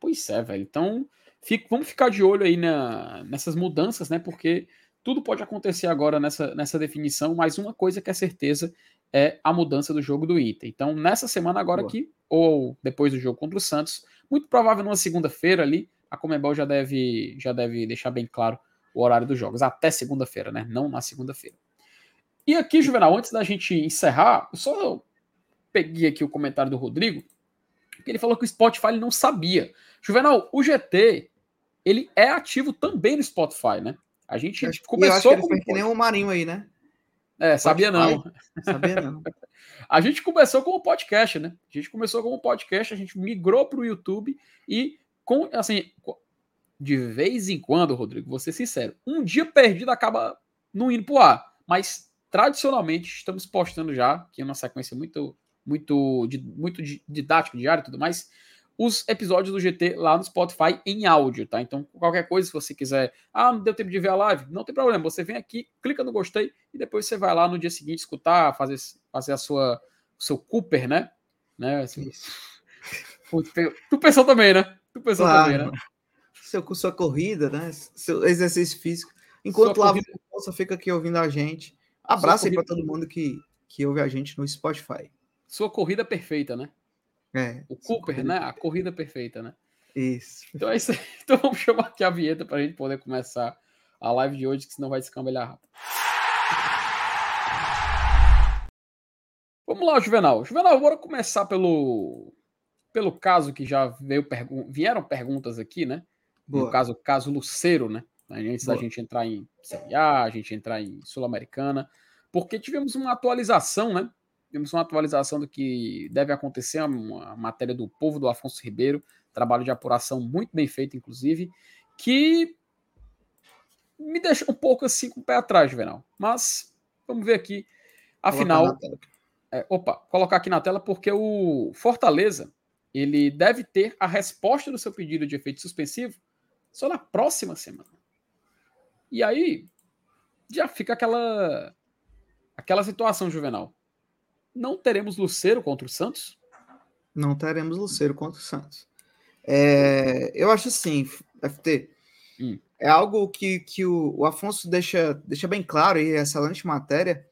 Pois é, velho. Então, fico, vamos ficar de olho aí na, nessas mudanças, né? Porque tudo pode acontecer agora nessa, nessa definição, mas uma coisa que é certeza é a mudança do jogo do Inter. Então, nessa semana agora Boa. aqui, ou depois do jogo contra o Santos, muito provável numa segunda-feira ali, a Comebol já deve, já deve deixar bem claro o horário dos jogos, até segunda-feira, né? Não na segunda-feira. E aqui, Juvenal, antes da gente encerrar, só peguei aqui o comentário do Rodrigo, que ele falou que o Spotify não sabia. Juvenal, o GT, ele é ativo também no Spotify, né? A gente eu começou eu acho que ele que nem o Marinho aí, né? É, sabia não. Sabia não. a gente começou como podcast, né? A gente começou como podcast, a gente migrou para o YouTube e com assim, de vez em quando, Rodrigo, vou ser sincero, um dia perdido acaba não indo pro ar, mas tradicionalmente estamos postando já, que é uma sequência muito muito, muito didático, diário e tudo mais, os episódios do GT lá no Spotify em áudio, tá? Então, qualquer coisa, se você quiser, ah, não deu tempo de ver a live, não tem problema, você vem aqui, clica no gostei e depois você vai lá no dia seguinte escutar, fazer, fazer a sua, o seu Cooper, né? né? Assim, tu pensou também, né? Tu pensou claro. também, né? Seu, sua corrida, né? Seu exercício físico. Enquanto lá você fica aqui ouvindo a gente. Abraço aí para todo mundo que, que ouve a gente no Spotify. Sua corrida perfeita, né? É. O Cooper, né? A corrida perfeita, né? Isso. Então é isso aí. Então vamos chamar aqui a vinheta para a gente poder começar a live de hoje, que senão vai descambelhar rápido. Vamos lá, Juvenal. Juvenal, bora começar pelo, pelo caso que já veio pergun vieram perguntas aqui, né? Boa. No caso, caso Luceiro, né? Antes Boa. da gente entrar em Série A, a gente entrar em Sul-Americana, porque tivemos uma atualização, né? Temos uma atualização do que deve acontecer, uma matéria do povo do Afonso Ribeiro, trabalho de apuração muito bem feito, inclusive, que me deixa um pouco assim com o pé atrás, Venal. Mas vamos ver aqui. Afinal, é, opa, colocar aqui na tela porque o Fortaleza ele deve ter a resposta do seu pedido de efeito suspensivo só na próxima semana. E aí já fica aquela aquela situação juvenal não teremos Luceiro contra o Santos? Não teremos Luceiro contra o Santos. É, eu acho assim, FT, hum. é algo que, que o, o, Afonso deixa, deixa bem claro aí, excelente matéria,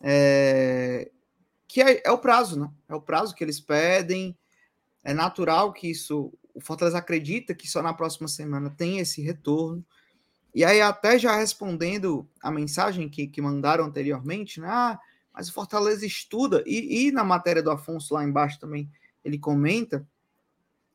é, que é, é, o prazo, né? É o prazo que eles pedem, é natural que isso, o Fortaleza acredita que só na próxima semana tem esse retorno, e aí até já respondendo a mensagem que, que mandaram anteriormente, né? Ah, mas o Fortaleza estuda, e, e na matéria do Afonso lá embaixo também ele comenta,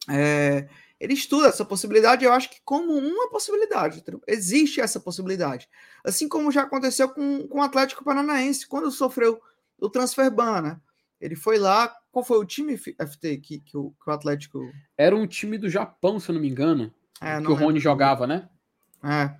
é, ele estuda essa possibilidade, eu acho que como uma possibilidade, existe essa possibilidade. Assim como já aconteceu com, com o Atlético Paranaense, quando sofreu o transfer ban, né? Ele foi lá, qual foi o time, FT, que, que, o, que o Atlético... Era um time do Japão, se eu não me engano, é, que o Rony jogava, né? É.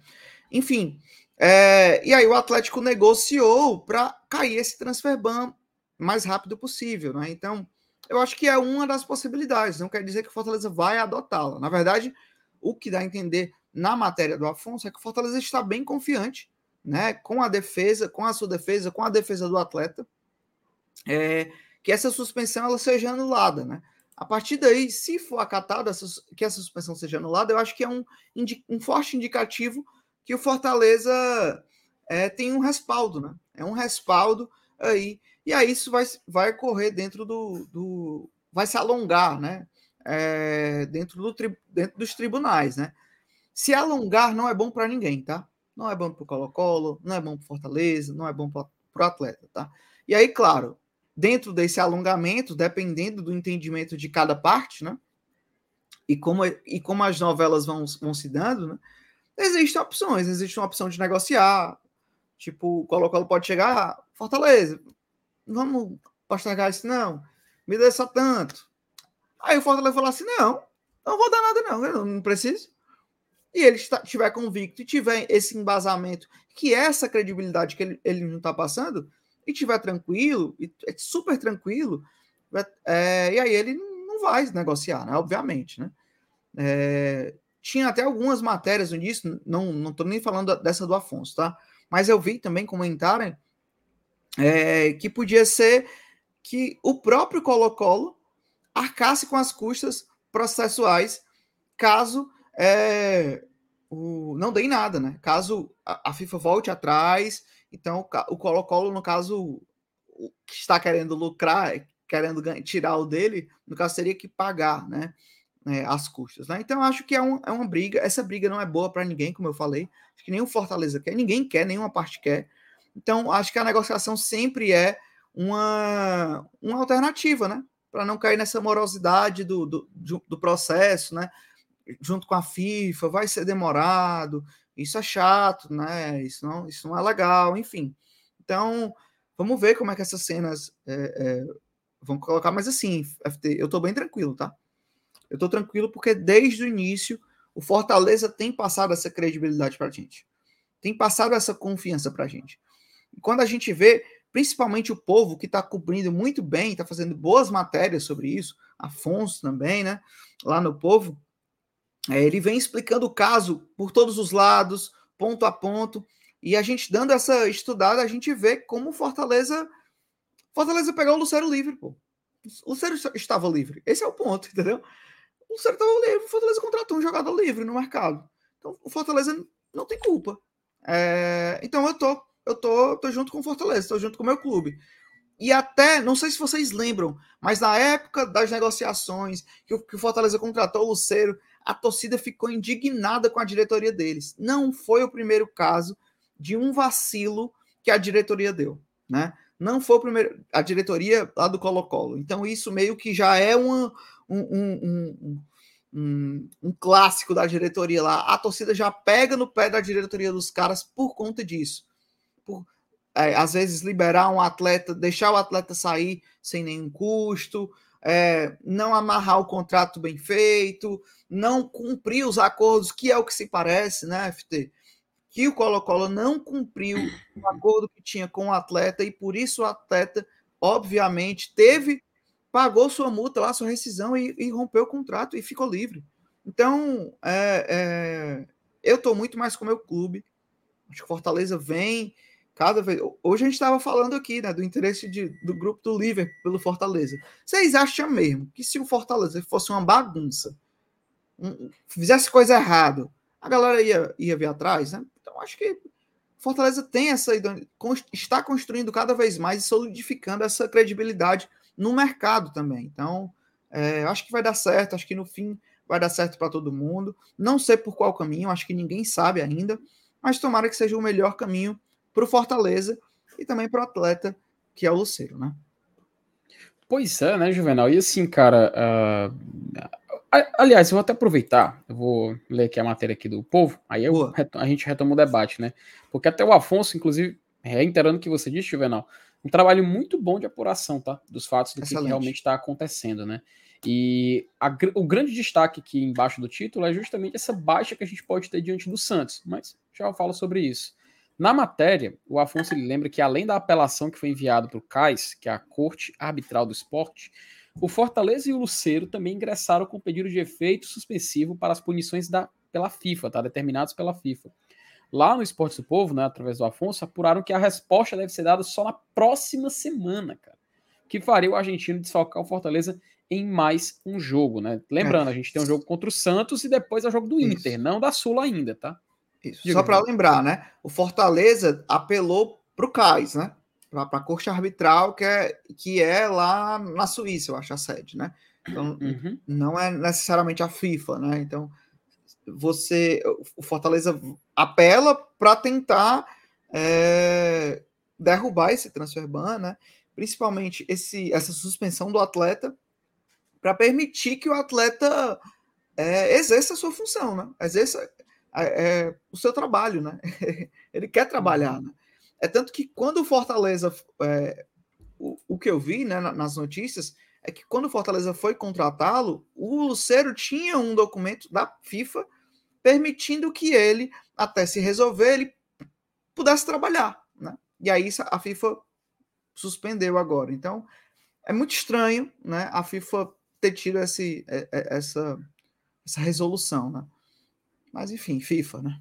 Enfim, é, e aí o Atlético negociou para cair esse transfer ban mais rápido possível, né? Então, eu acho que é uma das possibilidades. Não quer dizer que o Fortaleza vai adotá-la. Na verdade, o que dá a entender na matéria do Afonso é que o Fortaleza está bem confiante, né? Com a defesa, com a sua defesa, com a defesa do atleta, é, que essa suspensão ela seja anulada, né? A partir daí, se for acatada que essa suspensão seja anulada, eu acho que é um, um forte indicativo que o Fortaleza é, tem um respaldo, né? É um respaldo aí. E aí isso vai, vai correr dentro do, do. vai se alongar, né? É, dentro, do, dentro dos tribunais, né? Se alongar não é bom para ninguém, tá? não é bom para o Colo-Colo, não é bom para Fortaleza, não é bom para o atleta, tá? E aí, claro, dentro desse alongamento, dependendo do entendimento de cada parte, né? E como, e como as novelas vão, vão se dando, né? Existem opções, existe uma opção de negociar, tipo, o Colo-Colo pode chegar, ah, Fortaleza, vamos postergar isso, não, me dê só tanto. Aí o Fortaleza falar assim, não, não vou dar nada não, eu não preciso. E ele estiver convicto e tiver esse embasamento, que é essa credibilidade que ele, ele não está passando, e tiver tranquilo, e é super tranquilo, é, e aí ele não vai negociar, né? Obviamente, né? É, tinha até algumas matérias no início, não não estou nem falando dessa do Afonso, tá? Mas eu vi também comentarem é, que podia ser que o próprio Colo-Colo arcasse com as custas processuais caso é, o, não dê nada, né? Caso a, a FIFA volte atrás então, o Colo-Colo, no caso, que está querendo lucrar, querendo tirar o dele, no caso, teria que pagar, né? As custas. Né? Então, acho que é, um, é uma briga. Essa briga não é boa para ninguém, como eu falei. Acho que nenhum Fortaleza quer, ninguém quer, nenhuma parte quer. Então, acho que a negociação sempre é uma, uma alternativa, né? Para não cair nessa morosidade do, do, do processo, né? Junto com a FIFA, vai ser demorado, isso é chato, né? Isso não, isso não é legal, enfim. Então, vamos ver como é que essas cenas é, é, vão colocar. Mas assim, FT, eu tô bem tranquilo, tá? Eu tô tranquilo porque desde o início o Fortaleza tem passado essa credibilidade pra gente. Tem passado essa confiança pra gente. E quando a gente vê, principalmente o povo que está cobrindo muito bem, está fazendo boas matérias sobre isso, Afonso também, né? Lá no povo, é, ele vem explicando o caso por todos os lados, ponto a ponto, e a gente dando essa estudada, a gente vê como Fortaleza Fortaleza pegou o Lucero livre, pô. O Lucero estava livre. Esse é o ponto, entendeu? O estava livre, o Fortaleza contratou um jogador livre no mercado. Então, o Fortaleza não tem culpa. É, então, eu tô, eu tô, tô junto com o Fortaleza, tô junto com o meu clube. E até, não sei se vocês lembram, mas na época das negociações, que o, que o Fortaleza contratou o Lucero, a torcida ficou indignada com a diretoria deles. Não foi o primeiro caso de um vacilo que a diretoria deu, né? Não foi o primeiro, a diretoria lá do Colo-Colo. Então, isso meio que já é uma, um, um, um, clássico da diretoria lá. A torcida já pega no pé da diretoria dos caras por conta disso. Por, é, às vezes, liberar um atleta, deixar o atleta sair sem nenhum custo, é, não amarrar o contrato bem feito, não cumprir os acordos, que é o que se parece, né, FT? Que o Colo-Colo não cumpriu o acordo que tinha com o atleta e por isso o atleta, obviamente, teve, pagou sua multa lá, sua rescisão e, e rompeu o contrato e ficou livre. Então, é, é, eu estou muito mais com o meu clube. Acho que Fortaleza vem cada vez. Hoje a gente estava falando aqui, né, do interesse de, do grupo do Liverpool pelo Fortaleza. Vocês acham mesmo que se o Fortaleza fosse uma bagunça, um, fizesse coisa errada, a galera ia, ia vir atrás, né? Então acho que Fortaleza tem essa está construindo cada vez mais e solidificando essa credibilidade no mercado também. Então, é, acho que vai dar certo, acho que no fim vai dar certo para todo mundo. Não sei por qual caminho, acho que ninguém sabe ainda, mas tomara que seja o melhor caminho para o Fortaleza e também para o atleta, que é o Luceiro, né? Pois é, né, Juvenal? E assim, cara. Uh... Aliás, eu vou até aproveitar, eu vou ler aqui a matéria aqui do povo, aí eu, a gente retoma o debate, né? Porque até o Afonso, inclusive, reiterando o que você disse, Juvenal, um trabalho muito bom de apuração, tá? Dos fatos do que, que realmente está acontecendo, né? E a, o grande destaque aqui embaixo do título é justamente essa baixa que a gente pode ter diante do Santos, mas já eu falo sobre isso. Na matéria, o Afonso lembra que além da apelação que foi enviada para o CAIS, que é a Corte Arbitral do Esporte, o Fortaleza e o Luceiro também ingressaram com pedido de efeito suspensivo para as punições da, pela FIFA, tá? determinados pela FIFA. Lá no Esporte do Povo, né, através do Afonso, apuraram que a resposta deve ser dada só na próxima semana, cara. Que faria o argentino desfalcar o Fortaleza em mais um jogo, né? Lembrando, a gente tem um jogo contra o Santos e depois é o jogo do Isso. Inter, não da Sula ainda, tá? Isso. Só para lembrar, né? O Fortaleza apelou para o CAIS, né? Para a corte arbitral, que é, que é lá na Suíça, eu acho, a sede, né? Então, uhum. não é necessariamente a FIFA, né? Então, você o Fortaleza apela para tentar é, derrubar esse transfer ban, né? Principalmente esse, essa suspensão do atleta para permitir que o atleta é, exerça a sua função, né? Exerça é, o seu trabalho, né? Ele quer trabalhar, né? É tanto que quando o Fortaleza, é, o, o, que eu vi né, nas notícias, é que quando o Fortaleza foi contratá-lo, o Lucero tinha um documento da FIFA permitindo que ele, até se resolver, ele pudesse trabalhar, né? E aí a FIFA suspendeu agora. Então, é muito estranho, né? A FIFA ter tido esse, é, é, essa, essa resolução, né? Mas enfim, FIFA, né?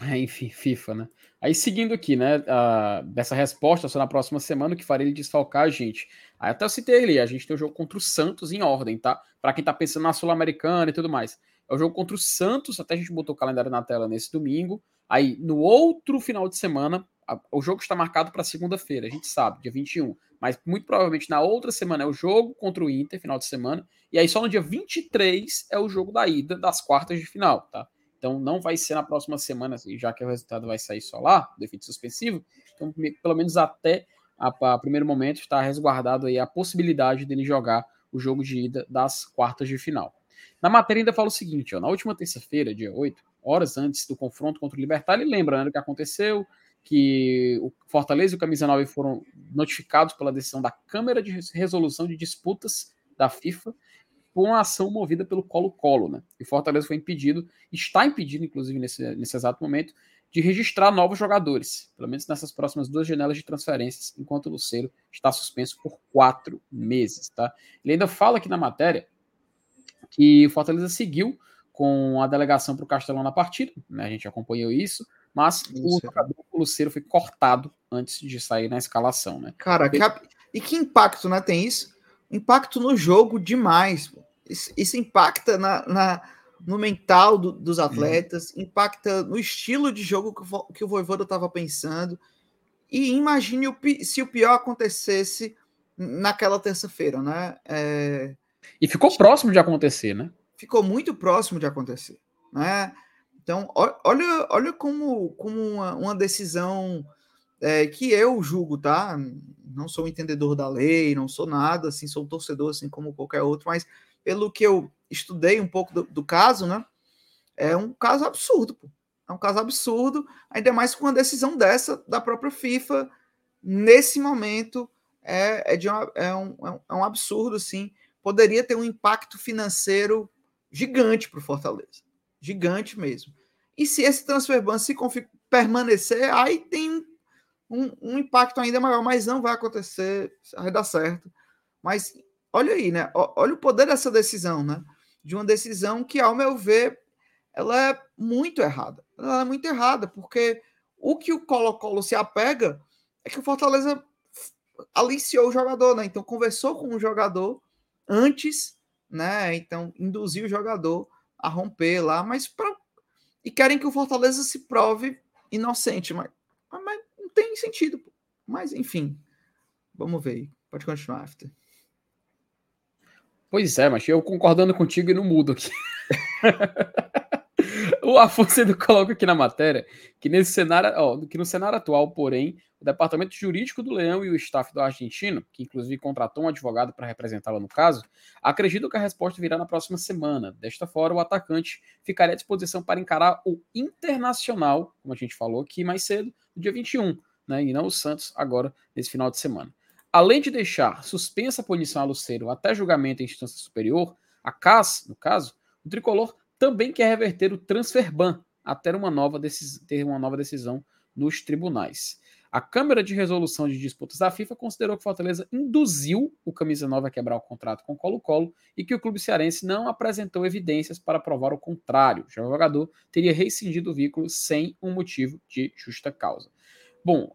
É, enfim, FIFA, né? Aí seguindo aqui, né, a, dessa resposta só na próxima semana, o que faria ele desfalcar a gente. Aí até eu citei ali, a gente tem o jogo contra o Santos em ordem, tá? Para quem tá pensando na Sul-Americana e tudo mais. É o jogo contra o Santos, até a gente botou o calendário na tela nesse domingo. Aí no outro final de semana, a, o jogo está marcado para segunda-feira, a gente sabe, dia 21. Mas muito provavelmente na outra semana é o jogo contra o Inter, final de semana. E aí só no dia 23 é o jogo da ida das quartas de final, tá? Então não vai ser na próxima semana, assim, já que o resultado vai sair só lá, do efeito suspensivo. Então, pelo menos até a primeiro momento, está resguardado aí a possibilidade dele jogar o jogo de ida das quartas de final. Na matéria ainda fala o seguinte, ó, na última terça-feira, dia 8, horas antes do confronto contra o Libertar, ele lembra né, o que aconteceu, que o Fortaleza e o Camisa 9 foram notificados pela decisão da Câmara de Resolução de Disputas da FIFA por uma ação movida pelo Colo-Colo, né? E Fortaleza foi impedido, está impedido, inclusive, nesse, nesse exato momento, de registrar novos jogadores, pelo menos nessas próximas duas janelas de transferências, enquanto o Luceiro está suspenso por quatro meses, tá? Ele ainda fala aqui na matéria que o Fortaleza seguiu com a delegação para o Castelão na partida, né? A gente acompanhou isso, mas o jogador o Luceiro foi cortado antes de sair na escalação, né? Cara, que, e que impacto, né? Tem isso? Impacto no jogo demais. Isso, isso impacta na, na, no mental do, dos atletas, uhum. impacta no estilo de jogo que o, que o Voivoda estava pensando. E imagine o, se o pior acontecesse naquela terça-feira, né? É... E ficou próximo de acontecer, né? Ficou muito próximo de acontecer, né? Então, olha, olha como, como uma, uma decisão é, que eu julgo, tá? Não sou um entendedor da lei, não sou nada, assim, sou um torcedor, assim como qualquer outro, mas pelo que eu estudei um pouco do, do caso, né? É um caso absurdo, pô. É um caso absurdo, ainda mais com uma decisão dessa da própria FIFA nesse momento é, é, de uma, é, um, é um absurdo, assim. Poderia ter um impacto financeiro gigante para o Fortaleza. Gigante mesmo. E se esse transfer ban se permanecer, aí tem um, um, impacto ainda maior, mas não vai acontecer, vai dar certo. Mas Olha aí, né? Olha o poder dessa decisão, né? De uma decisão que, ao meu ver, ela é muito errada. Ela é muito errada, porque o que o Colo-Colo se apega é que o Fortaleza aliciou o jogador, né? Então conversou com o jogador antes, né? Então induziu o jogador a romper lá, mas pra... e querem que o Fortaleza se prove inocente, mas, mas não tem sentido. Mas enfim, vamos ver. Pode continuar, After. Pois é, mas eu concordando contigo e não mudo aqui. o Afonso ainda coloca aqui na matéria que nesse cenário, ó, que no cenário atual, porém, o departamento jurídico do Leão e o staff do argentino, que inclusive contratou um advogado para representá-la no caso, acreditam que a resposta virá na próxima semana. Desta forma, o atacante ficaria à disposição para encarar o Internacional, como a gente falou aqui mais cedo, no dia 21, né, e não o Santos agora nesse final de semana. Além de deixar suspensa a punição a Luceiro até julgamento em instância superior, a CAS, no caso, o tricolor também quer reverter o transfer ban até uma nova ter uma nova decisão nos tribunais. A Câmara de Resolução de Disputas da FIFA considerou que Fortaleza induziu o Camisa Nova a quebrar o contrato com Colo-Colo e que o clube cearense não apresentou evidências para provar o contrário. Já o jogador teria rescindido o vínculo sem um motivo de justa causa. Bom,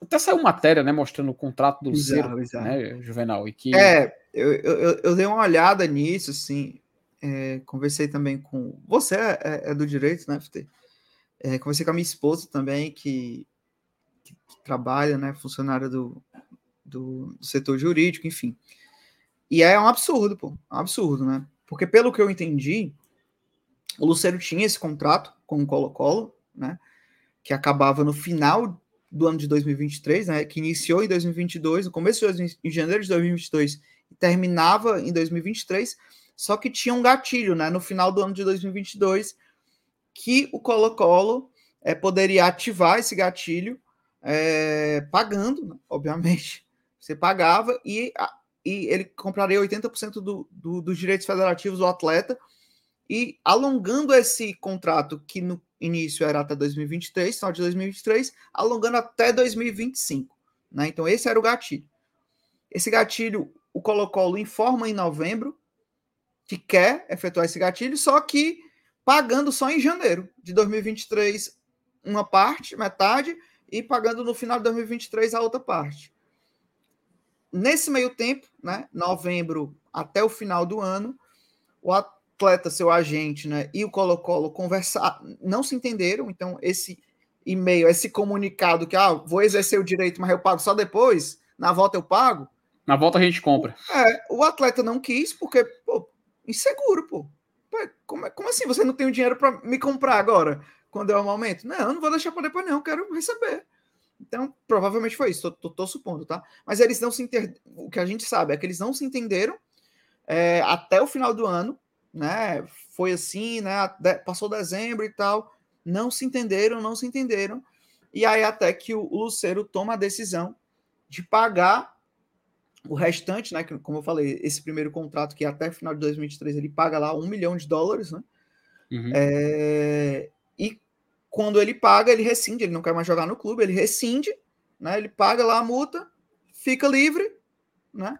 até saiu matéria, né, mostrando o contrato do Luceiro, né, Juvenal, e que... É, eu, eu, eu, dei uma olhada nisso, assim, é, conversei também com... Você é, é, é do direito, né, FT? É, conversei com a minha esposa também, que, que, que trabalha, né, funcionária do, do, do, setor jurídico, enfim. E é um absurdo, pô, um absurdo, né? Porque pelo que eu entendi, O Lucero tinha esse contrato com o Colo-Colo, né? Que acabava no final do ano de 2023, né? Que iniciou em 2022, no começo de janeiro de 2022 e terminava em 2023. Só que tinha um gatilho, né? No final do ano de 2022, que o Colo-Colo é, poderia ativar esse gatilho é, pagando, né? obviamente. Você pagava e, e ele compraria 80% do, do, dos direitos federativos do atleta e alongando esse contrato, que no início era até 2023, final de 2023, alongando até 2025. Né? Então, esse era o gatilho. Esse gatilho, o Colo-Colo informa em novembro que quer efetuar esse gatilho, só que pagando só em janeiro de 2023 uma parte, metade, e pagando no final de 2023 a outra parte. Nesse meio tempo, né, novembro até o final do ano, o atleta, seu agente, né, e o Colo-Colo conversar, não se entenderam, então esse e-mail, esse comunicado que ah, vou exercer o direito, mas eu pago só depois, na volta eu pago. Na volta a gente compra. É, o atleta não quis porque, pô, inseguro, pô. Como, é, como assim você não tem o dinheiro para me comprar agora, quando é o momento? Não, eu não vou deixar para depois, não, quero receber. Então, provavelmente foi isso, tô, supondo, tá? Mas eles não se entenderam. O que a gente sabe é que eles não se entenderam é, até o final do ano, né? Foi assim, né? Passou dezembro e tal. Não se entenderam, não se entenderam. E aí, até que o Luceiro toma a decisão de pagar o restante, né? Que, como eu falei, esse primeiro contrato que até final de 2023 ele paga lá um milhão de dólares, né? Uhum. É, e quando ele paga, ele rescinde, ele não quer mais jogar no clube, ele rescinde, né? Ele paga lá a multa, fica livre, né?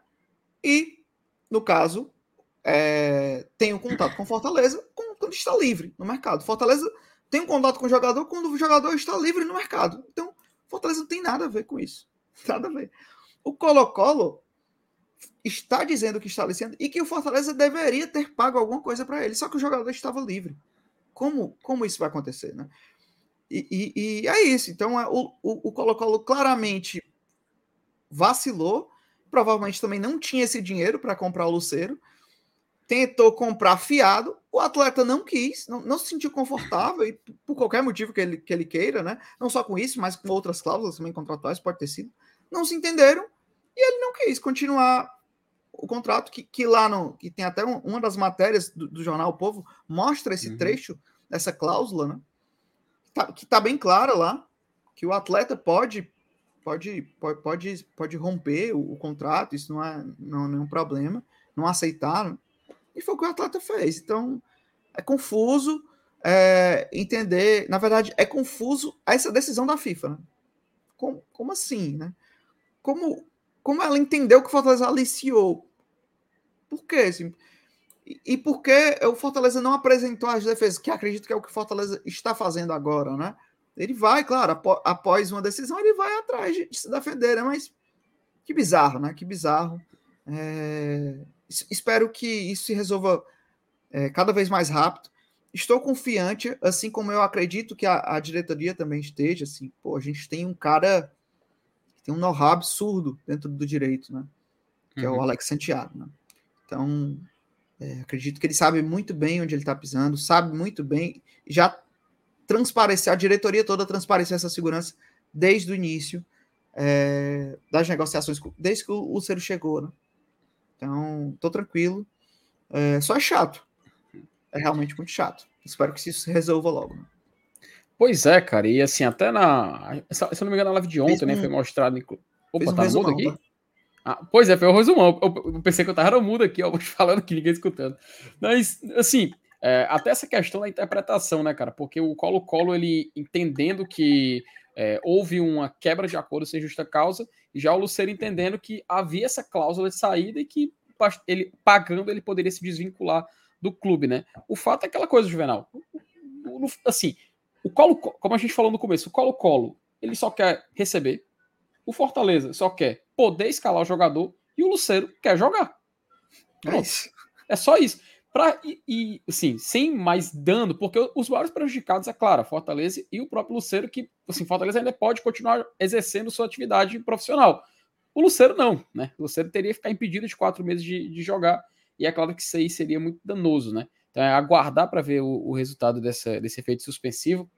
E, no caso, é, tem um contato com Fortaleza quando está livre no mercado. Fortaleza tem um contato com o jogador quando o jogador está livre no mercado. Então, Fortaleza não tem nada a ver com isso. Nada a ver. O Colo-Colo está dizendo que está licenciando e que o Fortaleza deveria ter pago alguma coisa para ele, só que o jogador estava livre. Como, como isso vai acontecer, né? E, e, e é isso. Então, é, o, o, o Colo-Colo claramente vacilou. Provavelmente também não tinha esse dinheiro para comprar o Luceiro. Tentou comprar fiado. O atleta não quis, não, não se sentiu confortável, e por qualquer motivo que ele, que ele queira, né? Não só com isso, mas com outras cláusulas também contratuais, pode ter sido. Não se entenderam e ele não quis continuar o contrato que, que lá no que tem até um, uma das matérias do, do, jornal o Povo mostra esse uhum. trecho dessa cláusula, né? tá, que está bem clara lá, que o atleta pode pode pode pode romper o, o contrato, isso não é não, nenhum problema, não aceitaram. E foi o que o atleta fez. Então, é confuso é, entender, na verdade, é confuso essa decisão da FIFA. Né? Como, como assim, né? Como, como ela entendeu que o Fortaleza aliciou? Por quê? Assim, e, por que o Fortaleza não apresentou as defesas, que acredito que é o que o Fortaleza está fazendo agora, né? Ele vai, claro, após uma decisão, ele vai atrás de, se defender, né? Mas que bizarro, né? Que bizarro. É... Espero que isso se resolva é, cada vez mais rápido. Estou confiante, assim como eu acredito que a, a diretoria também esteja. Assim, pô, a gente tem um cara que tem um know-how absurdo dentro do direito, né? Que uhum. é o uhum. Alex Santiago, né? Então, é, acredito que ele sabe muito bem onde ele está pisando, sabe muito bem, já transparecer, a diretoria toda transparecer essa segurança desde o início é, das negociações, desde que o Lucero chegou, né? Então, tô tranquilo. É, só é chato. É realmente muito chato. Espero que isso se resolva logo. Né? Pois é, cara. E assim, até na. Se eu não me engano, na live de ontem, né? Foi mostrado. Opa, um tá mudo aqui? Tá? Ah, pois é, foi o resumão. Eu, eu, pensei que eu tava mudo aqui, ó, falando que ninguém escutando. Mas, assim, é, até essa questão da interpretação, né, cara? Porque o Colo-Colo, ele entendendo que é, houve uma quebra de acordo sem justa causa, e já o Luceiro entendendo que havia essa cláusula de saída e que ele pagando ele poderia se desvincular do clube, né? O fato é aquela coisa, Juvenal. Assim, o Colo, como a gente falou no começo, o Colo-Colo, ele só quer receber, o Fortaleza só quer poder escalar o jogador e o Luceiro quer jogar. É Pronto. É, é só isso. Pra, e, e, assim, sem mais dano, porque os maiores prejudicados, é claro, a Fortaleza e o próprio Luceiro, que assim, Fortaleza ainda pode continuar exercendo sua atividade profissional. O Luceiro não, né? O Luceiro teria que ficar impedido de quatro meses de, de jogar, e é claro que isso aí seria muito danoso, né? Então é aguardar para ver o, o resultado dessa, desse efeito suspensivo.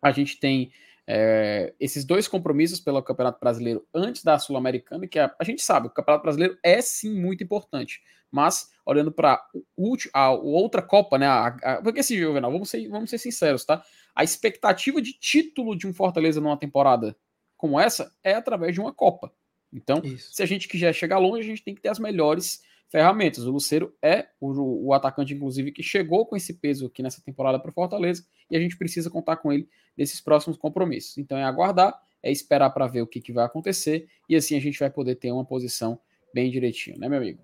A gente tem é, esses dois compromissos pelo Campeonato Brasileiro antes da Sul-Americana, que a, a, gente sabe, o Campeonato Brasileiro é sim muito importante, mas olhando para a, outra Copa, né? A, a, porque assim, Juvenal, vamos ser, vamos ser sinceros, tá? A expectativa de título de um Fortaleza numa temporada como essa é através de uma Copa. Então, Isso. se a gente quiser chegar longe, a gente tem que ter as melhores ferramentas. O Luceiro é o, o, atacante, inclusive, que chegou com esse peso aqui nessa temporada para Fortaleza e a gente precisa contar com ele nesses próximos compromissos. Então é aguardar, é esperar para ver o que, que vai acontecer e assim a gente vai poder ter uma posição bem direitinho, né, meu amigo?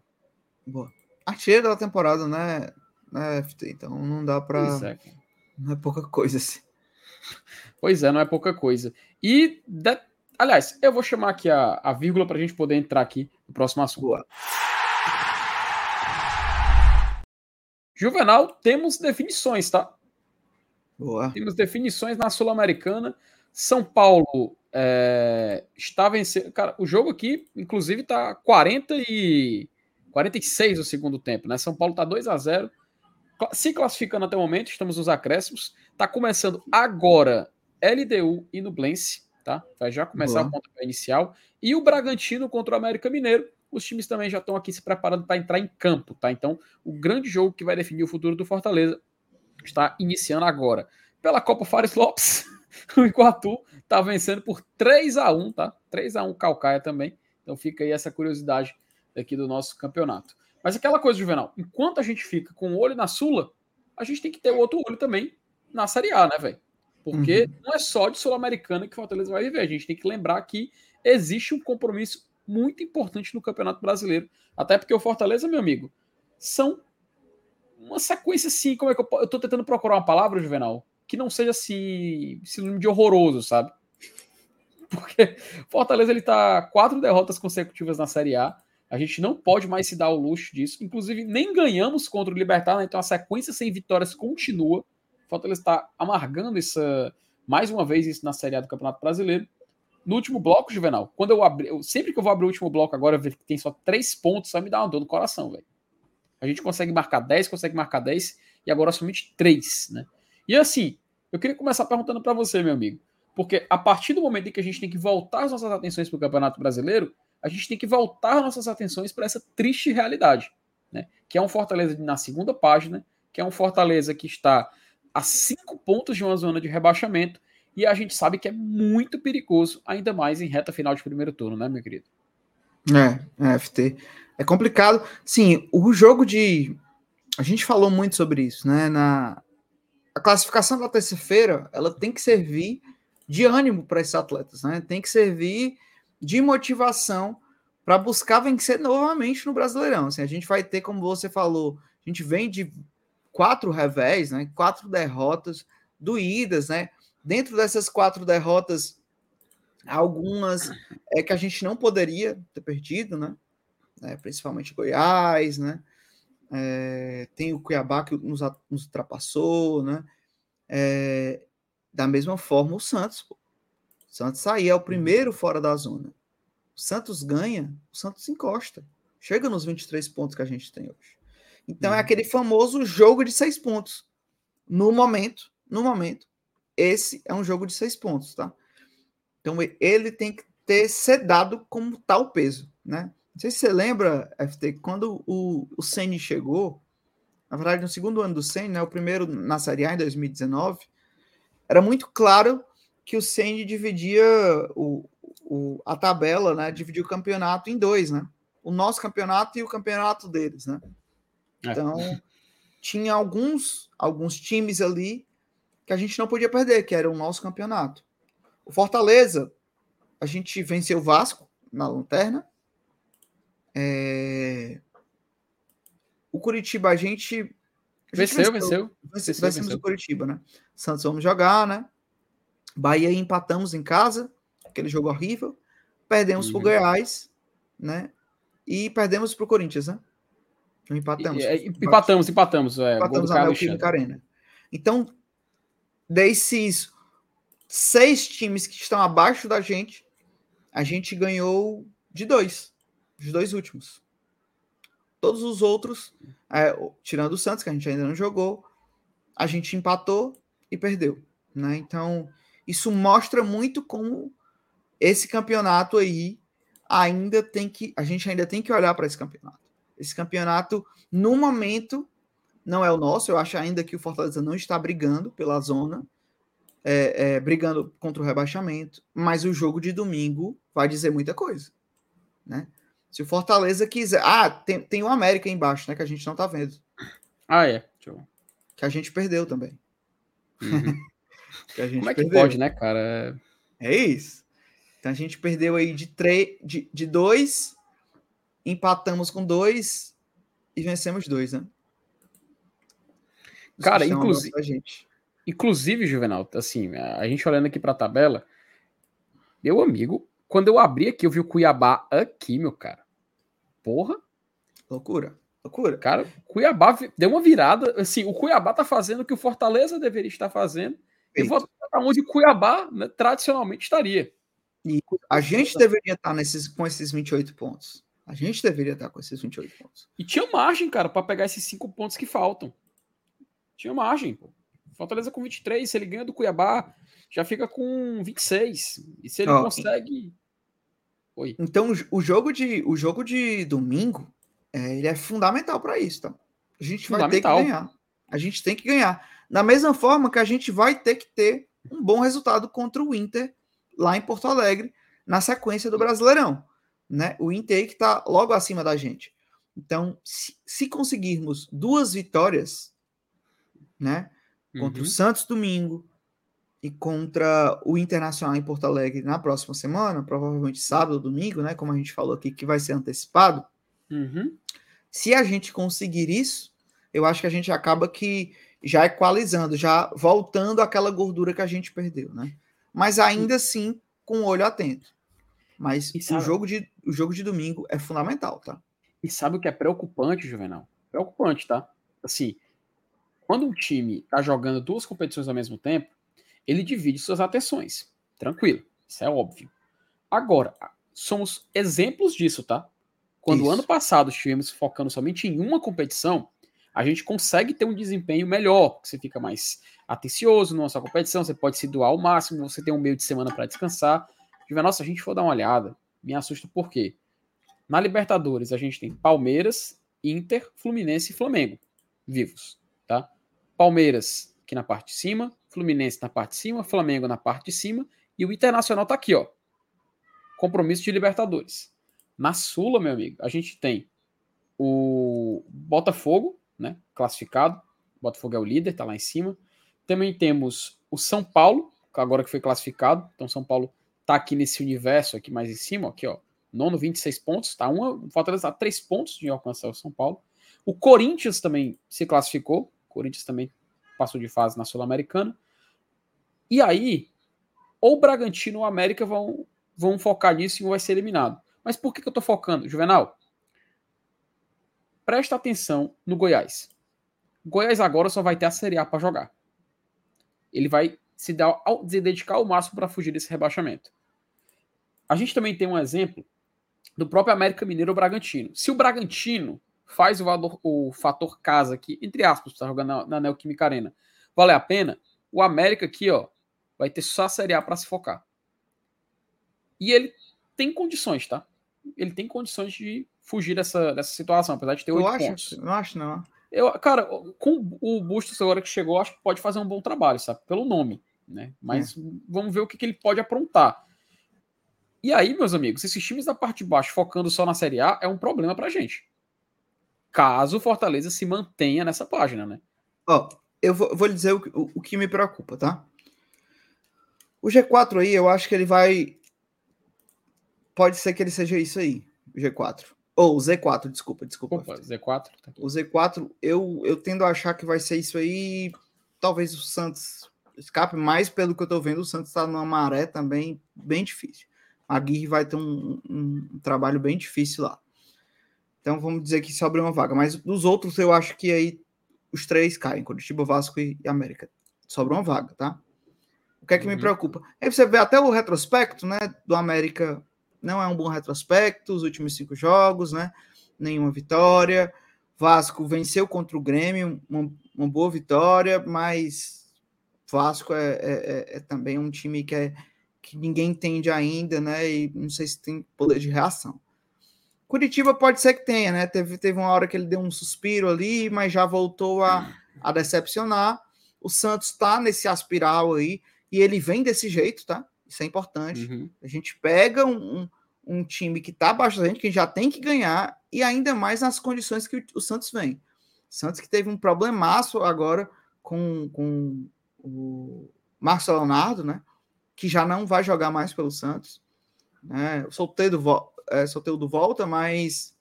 Boa. Artilheiro da temporada, né, né FT? Então não dá para. É. Não é pouca coisa assim. Pois é, não é pouca coisa. E, de... aliás, eu vou chamar aqui a, a vírgula para a gente poder entrar aqui no próximo assunto. Boa. Juvenal, temos definições, tá? Boa. Temos definições na Sul-Americana. São Paulo é, está vencendo. Cara, o jogo aqui, inclusive, tá 40 e 46 no segundo tempo, né? São Paulo tá 2 a 0 se classificando até o momento, estamos nos acréscimos. Tá começando agora LDU e Nublense, tá? Vai já começar Boa. a conta inicial. E o Bragantino contra o América Mineiro os times também já estão aqui se preparando para entrar em campo, tá? Então, o grande jogo que vai definir o futuro do Fortaleza está iniciando agora. Pela Copa Fares Lopes, o Iguatu está vencendo por 3 a 1 tá? 3 a 1 Calcaia também. Então fica aí essa curiosidade aqui do nosso campeonato. Mas aquela coisa, Juvenal, enquanto a gente fica com o olho na Sula, a gente tem que ter o outro olho também na Série A, né, velho? Porque uhum. não é só de Sul-Americana que o Fortaleza vai viver. A gente tem que lembrar que existe um compromisso muito importante no Campeonato Brasileiro. Até porque o Fortaleza, meu amigo, são uma sequência assim, como é que eu, eu tô tentando procurar uma palavra, Juvenal, que não seja assim, sinônimo de horroroso, sabe? Porque Fortaleza ele tá quatro derrotas consecutivas na Série A. A gente não pode mais se dar o luxo disso. Inclusive, nem ganhamos contra o Libertar, né? então a sequência sem vitórias continua. Fortaleza está amargando essa, mais uma vez isso na Série A do Campeonato Brasileiro no último bloco, Juvenal, quando eu abri, eu, sempre que eu vou abrir o último bloco agora, ver que tem só três pontos, só me dá uma dor no coração, velho. A gente consegue marcar 10, consegue marcar 10, e agora somente 3, né? E assim, eu queria começar perguntando para você, meu amigo, porque a partir do momento em que a gente tem que voltar as nossas atenções para o Campeonato Brasileiro, a gente tem que voltar nossas atenções para essa triste realidade, né? Que é um Fortaleza na segunda página, que é um Fortaleza que está a cinco pontos de uma zona de rebaixamento e a gente sabe que é muito perigoso, ainda mais em reta final de primeiro turno, né, meu querido? É, é FT. É complicado. Sim, o jogo de. A gente falou muito sobre isso, né? Na... A classificação da terça-feira ela tem que servir de ânimo para esses atletas, né? Tem que servir de motivação para buscar vencer novamente no Brasileirão. Assim, a gente vai ter, como você falou, a gente vem de quatro revés, né? Quatro derrotas doídas, né? Dentro dessas quatro derrotas, algumas é que a gente não poderia ter perdido, né? É, principalmente Goiás, né? É, tem o Cuiabá que nos, nos ultrapassou, né? É, da mesma forma, o Santos. Pô. O Santos sair é o primeiro fora da zona. O Santos ganha, o Santos encosta. Chega nos 23 pontos que a gente tem hoje. Então é uhum. aquele famoso jogo de seis pontos. No momento, no momento, esse é um jogo de seis pontos, tá? Então ele tem que ter sedado como tal peso, né? Não sei se você lembra, FT, quando o, o Senni chegou, na verdade, no segundo ano do Senni, né, o primeiro na Série A em 2019, era muito claro que o Senni dividia o, o, a tabela, né, dividia o campeonato em dois, né? O nosso campeonato e o campeonato deles, né? É. Então, é. tinha alguns, alguns times ali que a gente não podia perder, que era o nosso campeonato. O Fortaleza, a gente venceu o Vasco na lanterna. É... O Curitiba, a gente. A gente venceu, venceu. venceu, vencemos o Curitiba, né? Santos vamos jogar, né? Bahia empatamos em casa, aquele jogo horrível. Perdemos uhum. para o Goiás, né? E perdemos para o Corinthians, né? Empatamos. E, e, empatamos, empatamos. É, empatamos na Arena. Então, desses seis times que estão abaixo da gente, a gente ganhou de dois, os dois últimos. Todos os outros, é, tirando o Santos, que a gente ainda não jogou, a gente empatou e perdeu. Né? Então, isso mostra muito como esse campeonato aí ainda tem que. A gente ainda tem que olhar para esse campeonato. Esse campeonato, no momento, não é o nosso. Eu acho ainda que o Fortaleza não está brigando pela zona, é, é, brigando contra o rebaixamento. Mas o jogo de domingo vai dizer muita coisa. Né? Se o Fortaleza quiser. Ah, tem, tem o América embaixo, né? Que a gente não tá vendo. Ah, é. Deixa eu que a gente perdeu também. Uhum. gente Como é que perdeu. pode, né, cara? É isso. Então a gente perdeu aí de, três, de, de dois, empatamos com dois e vencemos dois, né? Cara, inclusive, gente. inclusive, Juvenal, assim, a gente olhando aqui para a tabela, meu amigo, quando eu abri aqui, eu vi o Cuiabá aqui, meu cara. Porra. Loucura. Loucura. Cara, Cuiabá deu uma virada. Assim, o Cuiabá tá fazendo o que o Fortaleza deveria estar fazendo. E vou onde o Cuiabá né, tradicionalmente estaria. E a gente deveria estar nesses, com esses 28 pontos. A gente deveria estar com esses 28 pontos. E tinha margem, cara, para pegar esses 5 pontos que faltam. Tinha margem, pô. Fortaleza com 23, se ele ganha do Cuiabá, já fica com 26. E se ele oh, consegue. Oi. Então, o jogo de, o jogo de domingo é, ele é fundamental para isso, tá? A gente vai ter que ganhar. A gente tem que ganhar. Da mesma forma que a gente vai ter que ter um bom resultado contra o Inter lá em Porto Alegre, na sequência do Brasileirão. Né? O Inter que está logo acima da gente. Então, se, se conseguirmos duas vitórias, né? Contra uhum. o Santos domingo e contra o Internacional em Porto Alegre na próxima semana, provavelmente sábado ou domingo, né? Como a gente falou aqui, que vai ser antecipado. Uhum. Se a gente conseguir isso, eu acho que a gente acaba que já equalizando, já voltando àquela gordura que a gente perdeu, né? Mas ainda assim, com o olho atento. Mas o jogo, de, o jogo de domingo é fundamental, tá? E sabe o que é preocupante, Juvenal? Preocupante, tá? Assim, quando um time tá jogando duas competições ao mesmo tempo, ele divide suas atenções. Tranquilo, isso é óbvio. Agora, somos exemplos disso, tá? Quando Isso. ano passado estivemos focando somente em uma competição, a gente consegue ter um desempenho melhor, você fica mais atencioso na sua competição, você pode se doar ao máximo, você tem um meio de semana para descansar. Nossa, a gente for dar uma olhada, me assusta por quê? Na Libertadores, a gente tem Palmeiras, Inter, Fluminense e Flamengo vivos, tá? Palmeiras aqui na parte de cima, Fluminense na parte de cima, Flamengo na parte de cima e o Internacional tá aqui, ó. Compromisso de Libertadores. Na Sula, meu amigo, a gente tem o Botafogo, né? Classificado. O Botafogo é o líder, tá lá em cima. Também temos o São Paulo, agora que foi classificado. Então, São Paulo tá aqui nesse universo aqui mais em cima, aqui, ó. Nono, 26 pontos. Tá uma, Fortaleza tá 3 pontos de alcançar o São Paulo. O Corinthians também se classificou. O Corinthians também passou de fase na Sul-Americana. E aí, ou o Bragantino ou o América vão, vão focar nisso e vai ser eliminado. Mas por que, que eu estou focando? Juvenal, presta atenção no Goiás. Goiás agora só vai ter a Série A para jogar. Ele vai se, dar, se dedicar ao máximo para fugir desse rebaixamento. A gente também tem um exemplo do próprio América Mineiro ou Bragantino. Se o Bragantino faz o, valor, o fator casa aqui, entre aspas, está jogando na, na Neoquímica Arena, vale a pena, o América aqui, ó, vai ter só a Série A para se focar. E ele tem condições, tá? ele tem condições de fugir dessa, dessa situação, apesar de ter oito pontos. Não acho, não. Eu, cara, com o Bustos agora que chegou, acho que pode fazer um bom trabalho, sabe? Pelo nome, né? Mas é. vamos ver o que, que ele pode aprontar. E aí, meus amigos, esses times da parte de baixo focando só na Série A é um problema pra gente. Caso o Fortaleza se mantenha nessa página, né? Ó, eu vou, vou lhe dizer o, o, o que me preocupa, tá? O G4 aí, eu acho que ele vai pode ser que ele seja isso aí, o G4. Ou o Z4, desculpa, desculpa. Opa, Z4. Tá o Z4, eu, eu tendo a achar que vai ser isso aí. Talvez o Santos escape mais pelo que eu tô vendo. O Santos tá numa maré também bem difícil. A Guirre vai ter um, um, um, trabalho bem difícil lá. Então vamos dizer que sobra uma vaga. Mas dos outros, eu acho que aí os três caem: Curitiba, Vasco e, América. Sobra uma vaga, tá? O que é que uhum. me preocupa? Aí você vê até o retrospecto, né, do América não é um bom retrospecto, os últimos cinco jogos, né? nenhuma vitória. Vasco venceu contra o Grêmio, uma, uma boa vitória, mas Vasco é, é, é, é também um time que, é, que ninguém entende ainda, né? E não sei se tem poder de reação. Curitiba pode ser que tenha, né? Teve, teve uma hora que ele deu um suspiro ali, mas já voltou a, a decepcionar. O Santos está nesse aspiral aí, e ele vem desse jeito, tá? Isso é importante. Uhum. A gente pega um, um, um time que está abaixo da gente, que já tem que ganhar, e ainda mais nas condições que o, o Santos vem. Santos que teve um problemaço agora com, com o Marcos Leonardo, né? Que já não vai jogar mais pelo Santos. Né? O solteiro, é, do volta, mas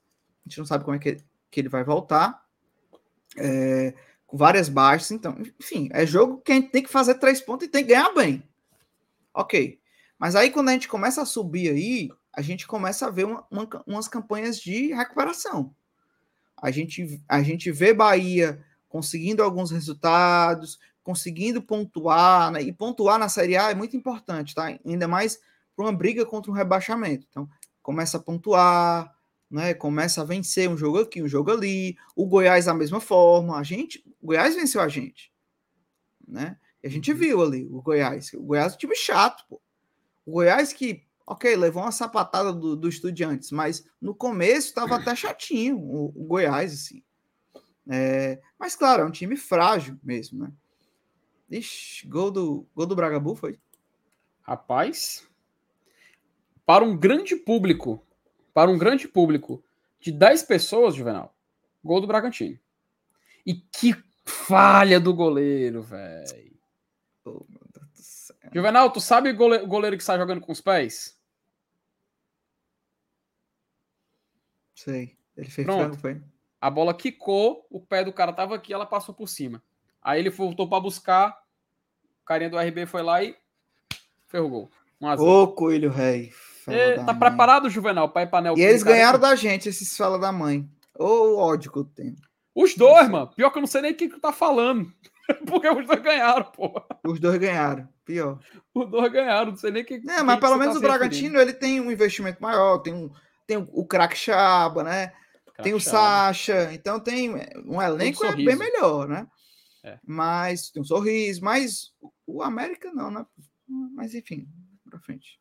a gente não sabe como é que, que ele vai voltar. É, com várias baixas, então, enfim, é jogo que a gente tem que fazer três pontos e tem que ganhar bem. Ok. Mas aí, quando a gente começa a subir aí, a gente começa a ver uma, uma, umas campanhas de recuperação. A gente, a gente vê Bahia conseguindo alguns resultados, conseguindo pontuar, né? E pontuar na Série A é muito importante, tá? Ainda mais para uma briga contra um rebaixamento. Então, começa a pontuar, né? Começa a vencer um jogo aqui, um jogo ali. O Goiás da mesma forma. A gente, o Goiás venceu a gente, né? E a gente uhum. viu ali o Goiás. O Goiás é um time chato, pô. O Goiás que, ok, levou uma sapatada do, do Estudiantes, mas no começo estava até chatinho o, o Goiás, assim. É, mas, claro, é um time frágil mesmo, né? Ixi, gol do, gol do Bragabu foi? Rapaz, para um grande público, para um grande público de 10 pessoas, Juvenal, gol do Bragantino. E que falha do goleiro, velho. Oh, Juvenal, tu sabe o goleiro, goleiro que sai jogando com os pés? Sei. Ele fez Pronto. frango, foi? A bola quicou, o pé do cara tava aqui, ela passou por cima. Aí ele voltou para buscar, o carinha do RB foi lá e ferrou o gol. Ô, Coelho Rei. E, tá mãe. preparado, Juvenal, pai panel? E eles ganharam da gente, esses fala da mãe. Ô, ódio que eu tenho. Os dois, mano. Pior que eu não sei nem o que tu tá falando. Porque os dois ganharam, pô. Os dois ganharam. Pior. Os dois ganharam, não sei nem o que. É, mas pelo menos tá o Bragantino ele tem um investimento maior, tem um tem o craque Chaba, né? Crack tem o Sacha, então tem um elenco um é bem melhor, né? É. Mas tem um sorriso, mas o América não, né? Mas enfim, pra frente.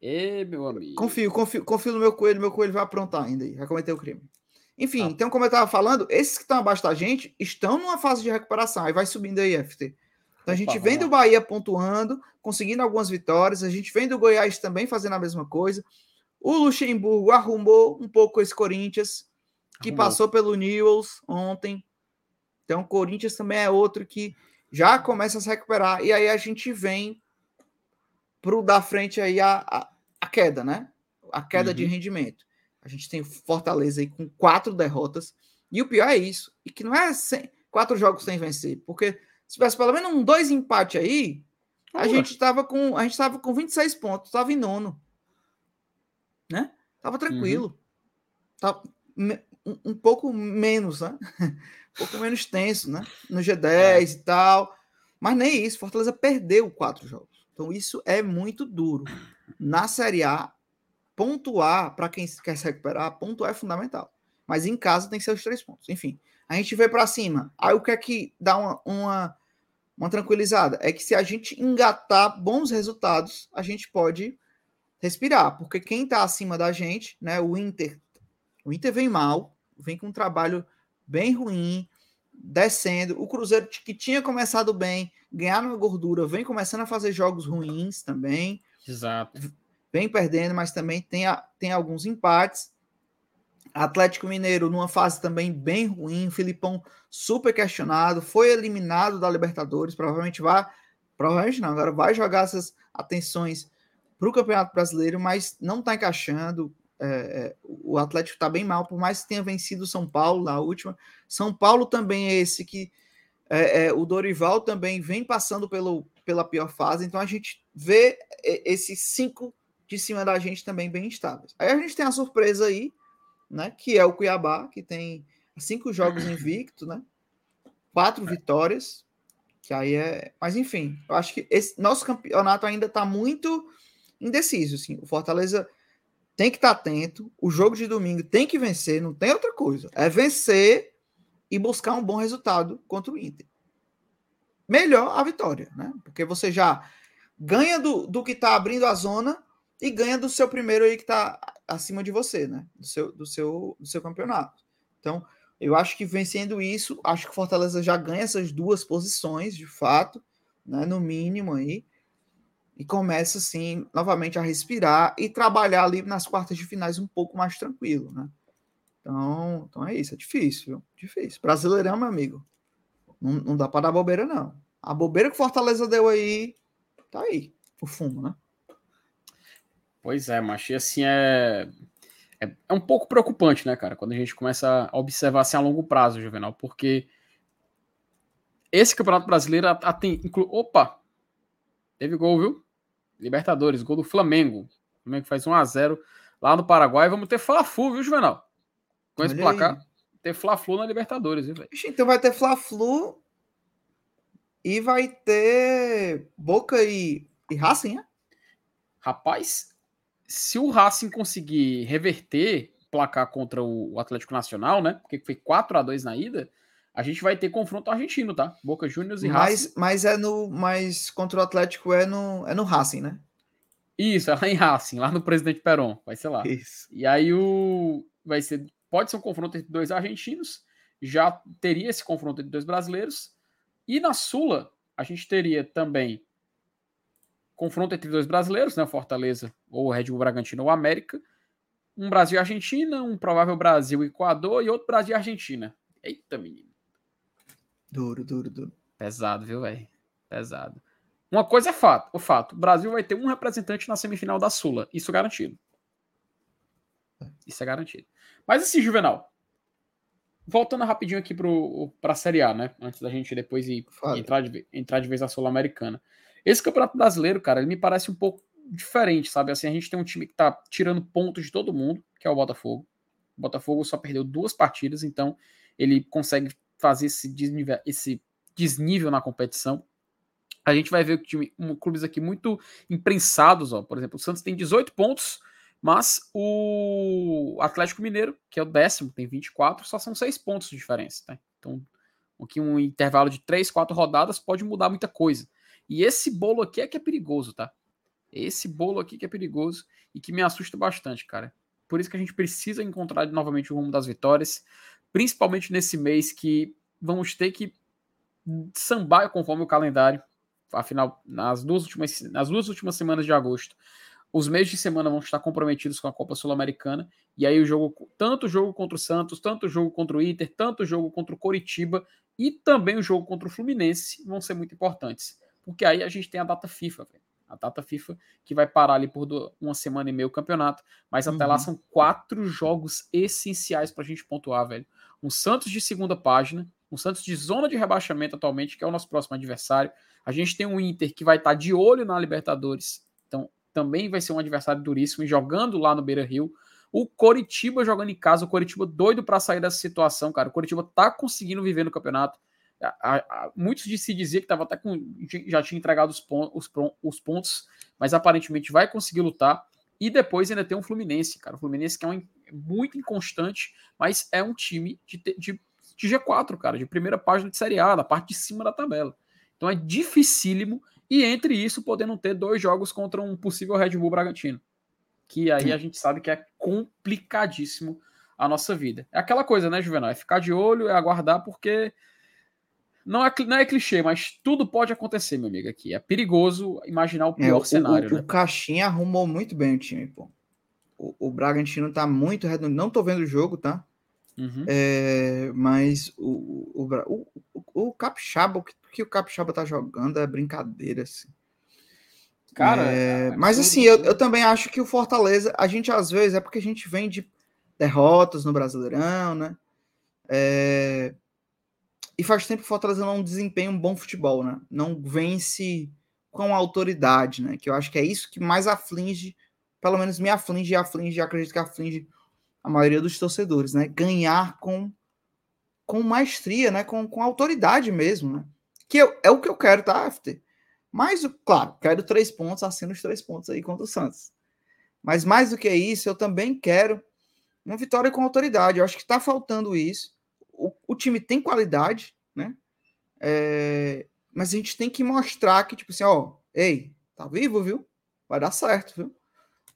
E meu amigo. Confio, confio, confio no meu coelho, meu coelho vai aprontar ainda aí, vai cometer o crime. Enfim, ah. então, como eu estava falando, esses que estão abaixo da gente estão numa fase de recuperação, aí vai subindo aí, FT. Então a gente Opa, vem do Bahia pontuando, conseguindo algumas vitórias, a gente vem do Goiás também fazendo a mesma coisa. O Luxemburgo arrumou um pouco esse Corinthians, que arrumou. passou pelo Newells ontem. Então, o Corinthians também é outro que já começa a se recuperar. E aí a gente vem pro da frente aí a, a, a queda, né? A queda uhum. de rendimento. A gente tem Fortaleza aí com quatro derrotas. E o pior é isso. E que não é sem, quatro jogos sem vencer. Porque se tivesse pelo menos um dois empate aí, a gente estava com a gente tava com 26 pontos, estava em nono. Né? Tava tranquilo. Uhum. Tava um, um, pouco menos, né? um pouco menos tenso, né? No G10 é. e tal. Mas nem isso, Fortaleza perdeu quatro jogos. Então isso é muito duro. Na Série A, pontuar, para quem quer se recuperar, pontuar é fundamental. Mas em casa tem que ser os três pontos. Enfim, a gente vê para cima. Aí o que é que dá uma, uma, uma tranquilizada? É que se a gente engatar bons resultados, a gente pode respirar. Porque quem está acima da gente, né? O Inter. O Inter vem mal, vem com um trabalho bem ruim, descendo. O Cruzeiro, que tinha começado bem, ganhar uma gordura, vem começando a fazer jogos ruins também. Exato vem perdendo, mas também tem, a, tem alguns empates. Atlético Mineiro numa fase também bem ruim, Filipão super questionado, foi eliminado da Libertadores, provavelmente vai, provavelmente não, agora vai jogar essas atenções para o Campeonato Brasileiro, mas não está encaixando. É, é, o Atlético está bem mal, por mais que tenha vencido o São Paulo na última. São Paulo também é esse que é, é, o Dorival também vem passando pelo, pela pior fase, então a gente vê esses cinco de cima da gente também bem estáveis. Aí a gente tem a surpresa aí, né? Que é o Cuiabá, que tem cinco jogos invicto, né? Quatro vitórias, que aí é. Mas enfim, eu acho que esse nosso campeonato ainda está muito indeciso. Assim. O Fortaleza tem que estar tá atento. O jogo de domingo tem que vencer, não tem outra coisa. É vencer e buscar um bom resultado contra o Inter. Melhor a vitória, né? Porque você já ganha do, do que está abrindo a zona e ganha do seu primeiro aí que está acima de você, né? Do seu, do seu, do seu campeonato. Então, eu acho que vencendo isso, acho que Fortaleza já ganha essas duas posições, de fato, né? No mínimo aí e começa assim novamente a respirar e trabalhar ali nas quartas de finais um pouco mais tranquilo, né? Então, então é isso, é difícil, viu? Difícil. Brasileirão, meu amigo. Não, não dá para dar bobeira, não. A bobeira que Fortaleza deu aí, tá aí, o fumo, né? Pois é, mas assim é, é, é um pouco preocupante, né, cara, quando a gente começa a observar assim a longo prazo, Juvenal, porque esse Campeonato Brasileiro tem. Opa! Teve gol, viu? Libertadores, gol do Flamengo. O Flamengo faz 1x0 lá no Paraguai. Vamos ter Fla-Flu, viu, Juvenal? Com esse placar. Aí. Ter Fla-Flu na Libertadores, viu, velho? Então vai ter Fla-Flu e vai ter Boca e, e Racing, né? Rapaz, se o Racing conseguir reverter placar contra o Atlético Nacional, né? Porque foi 4 a 2 na ida, a gente vai ter confronto argentino, tá? Boca Juniors e mas, Racing. Mas é no. Mas contra o Atlético é no, é no Racing, né? Isso, é lá em Racing, lá no Presidente Peron. Vai ser lá. Isso. E aí o. Vai ser. Pode ser um confronto entre dois argentinos. Já teria esse confronto entre dois brasileiros. E na Sula, a gente teria também confronto entre dois brasileiros, né? Fortaleza ou o Red Bull Bragantino ou América. Um Brasil e Argentina, um provável Brasil e Equador e outro Brasil e Argentina. Eita, menino. Duro, duro, duro. Pesado, viu, velho? Pesado. Uma coisa é fato, o fato. O Brasil vai ter um representante na semifinal da Sula. Isso é garantido. Isso é garantido. Mas assim, Juvenal. Voltando rapidinho aqui para a Série A, né? Antes da gente depois ir, entrar, de, entrar de vez na Sul-Americana. Esse Campeonato Brasileiro, cara, ele me parece um pouco diferente, sabe? Assim, a gente tem um time que tá tirando pontos de todo mundo, que é o Botafogo. O Botafogo só perdeu duas partidas, então ele consegue fazer esse desnível, esse desnível na competição. A gente vai ver time, um, clubes aqui muito imprensados, ó. Por exemplo, o Santos tem 18 pontos, mas o Atlético Mineiro, que é o décimo, tem 24, só são 6 pontos de diferença, tá? Então, aqui um intervalo de 3, 4 rodadas pode mudar muita coisa. E esse bolo aqui é que é perigoso, tá? Esse bolo aqui que é perigoso e que me assusta bastante, cara. Por isso que a gente precisa encontrar novamente o rumo das vitórias principalmente nesse mês que vamos ter que sambar conforme o calendário. Afinal, nas duas últimas, nas duas últimas semanas de agosto, os meses de semana vão estar comprometidos com a Copa Sul-Americana. E aí o jogo, tanto o jogo contra o Santos, tanto o jogo contra o Inter, tanto o jogo contra o Coritiba e também o jogo contra o Fluminense vão ser muito importantes. Porque aí a gente tem a data FIFA, velho a data FIFA, que vai parar ali por uma semana e meia o campeonato. Mas até uhum. lá são quatro jogos essenciais para a gente pontuar, velho. Um Santos de segunda página, um Santos de zona de rebaixamento atualmente, que é o nosso próximo adversário. A gente tem um Inter que vai estar tá de olho na Libertadores, então também vai ser um adversário duríssimo, jogando lá no Beira Rio. O Coritiba jogando em casa, o Coritiba doido para sair dessa situação, cara. O Coritiba tá conseguindo viver no campeonato. A, a, muitos de se dizer que tava até com, já tinha entregado os, pon, os, os, pontos, mas aparentemente vai conseguir lutar. E depois ainda tem um Fluminense, cara. O Fluminense que é um, muito inconstante, mas é um time de, de, de, G4, cara, de primeira página de Série A, da parte de cima da tabela. Então é dificílimo. E entre isso, podendo ter dois jogos contra um possível Red Bull Bragantino. Que aí a gente sabe que é complicadíssimo a nossa vida. É aquela coisa, né, Juvenal? É ficar de olho, é aguardar, porque não é, não é clichê, mas tudo pode acontecer, meu amigo, aqui. É perigoso imaginar o é, pior é, o, cenário. O, né? o Caixinha arrumou muito bem o time, pô. O, o Bragantino tá muito redondo. Não tô vendo o jogo, tá? Uhum. É, mas o, o, o, o Capixaba, o que, que, o Capixaba tá jogando é brincadeira, assim. Cara, é, é mas assim, eu, eu também acho que o Fortaleza, a gente às vezes é porque a gente vem de derrotas no Brasileirão, né? É, e faz tempo que o Fortaleza não desempenha um bom futebol, né? Não vence com autoridade, né? Que eu acho que é isso que mais aflige, pelo menos me aflige aflige, acredito que aflige a maioria dos torcedores, né? Ganhar com com maestria, né? Com, com autoridade mesmo, né? Que eu, é o que eu quero, tá, FT? Mas, claro, quero três pontos, assino os três pontos aí contra o Santos. Mas mais do que isso, eu também quero uma vitória com autoridade. Eu acho que está faltando isso. O, o, time tem qualidade, né? É, mas a gente tem que mostrar que, tipo assim, ó, ei, tá vivo, viu? Vai dar certo, viu?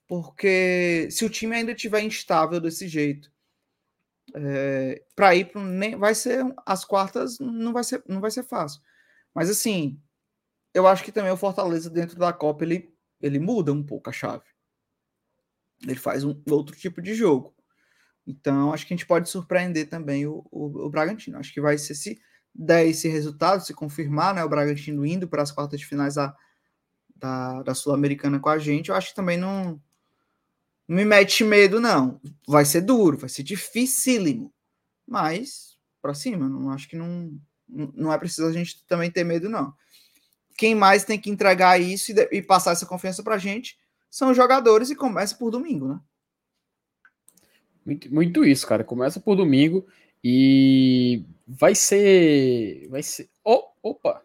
Porque se o time ainda estiver instável desse jeito, é, para ir para nem vai ser as quartas não vai ser não vai ser fácil. Mas assim, eu acho que também o Fortaleza dentro da Copa ele ele muda um pouco a chave. Ele faz um outro tipo de jogo. Então, acho que a gente pode surpreender também o, o, o Bragantino. Acho que vai ser se der esse resultado, se confirmar, né, o Bragantino indo para as quartas de finais da, da, da Sul-Americana com a gente, eu acho que também não, não me mete medo, não. Vai ser duro, vai ser dificílimo. Mas, para cima, não acho que não, não é preciso a gente também ter medo, não. Quem mais tem que entregar isso e, e passar essa confiança para a gente são os jogadores e começa por domingo, né? Muito, muito isso, cara. Começa por domingo e vai ser. Vai ser. Oh, opa!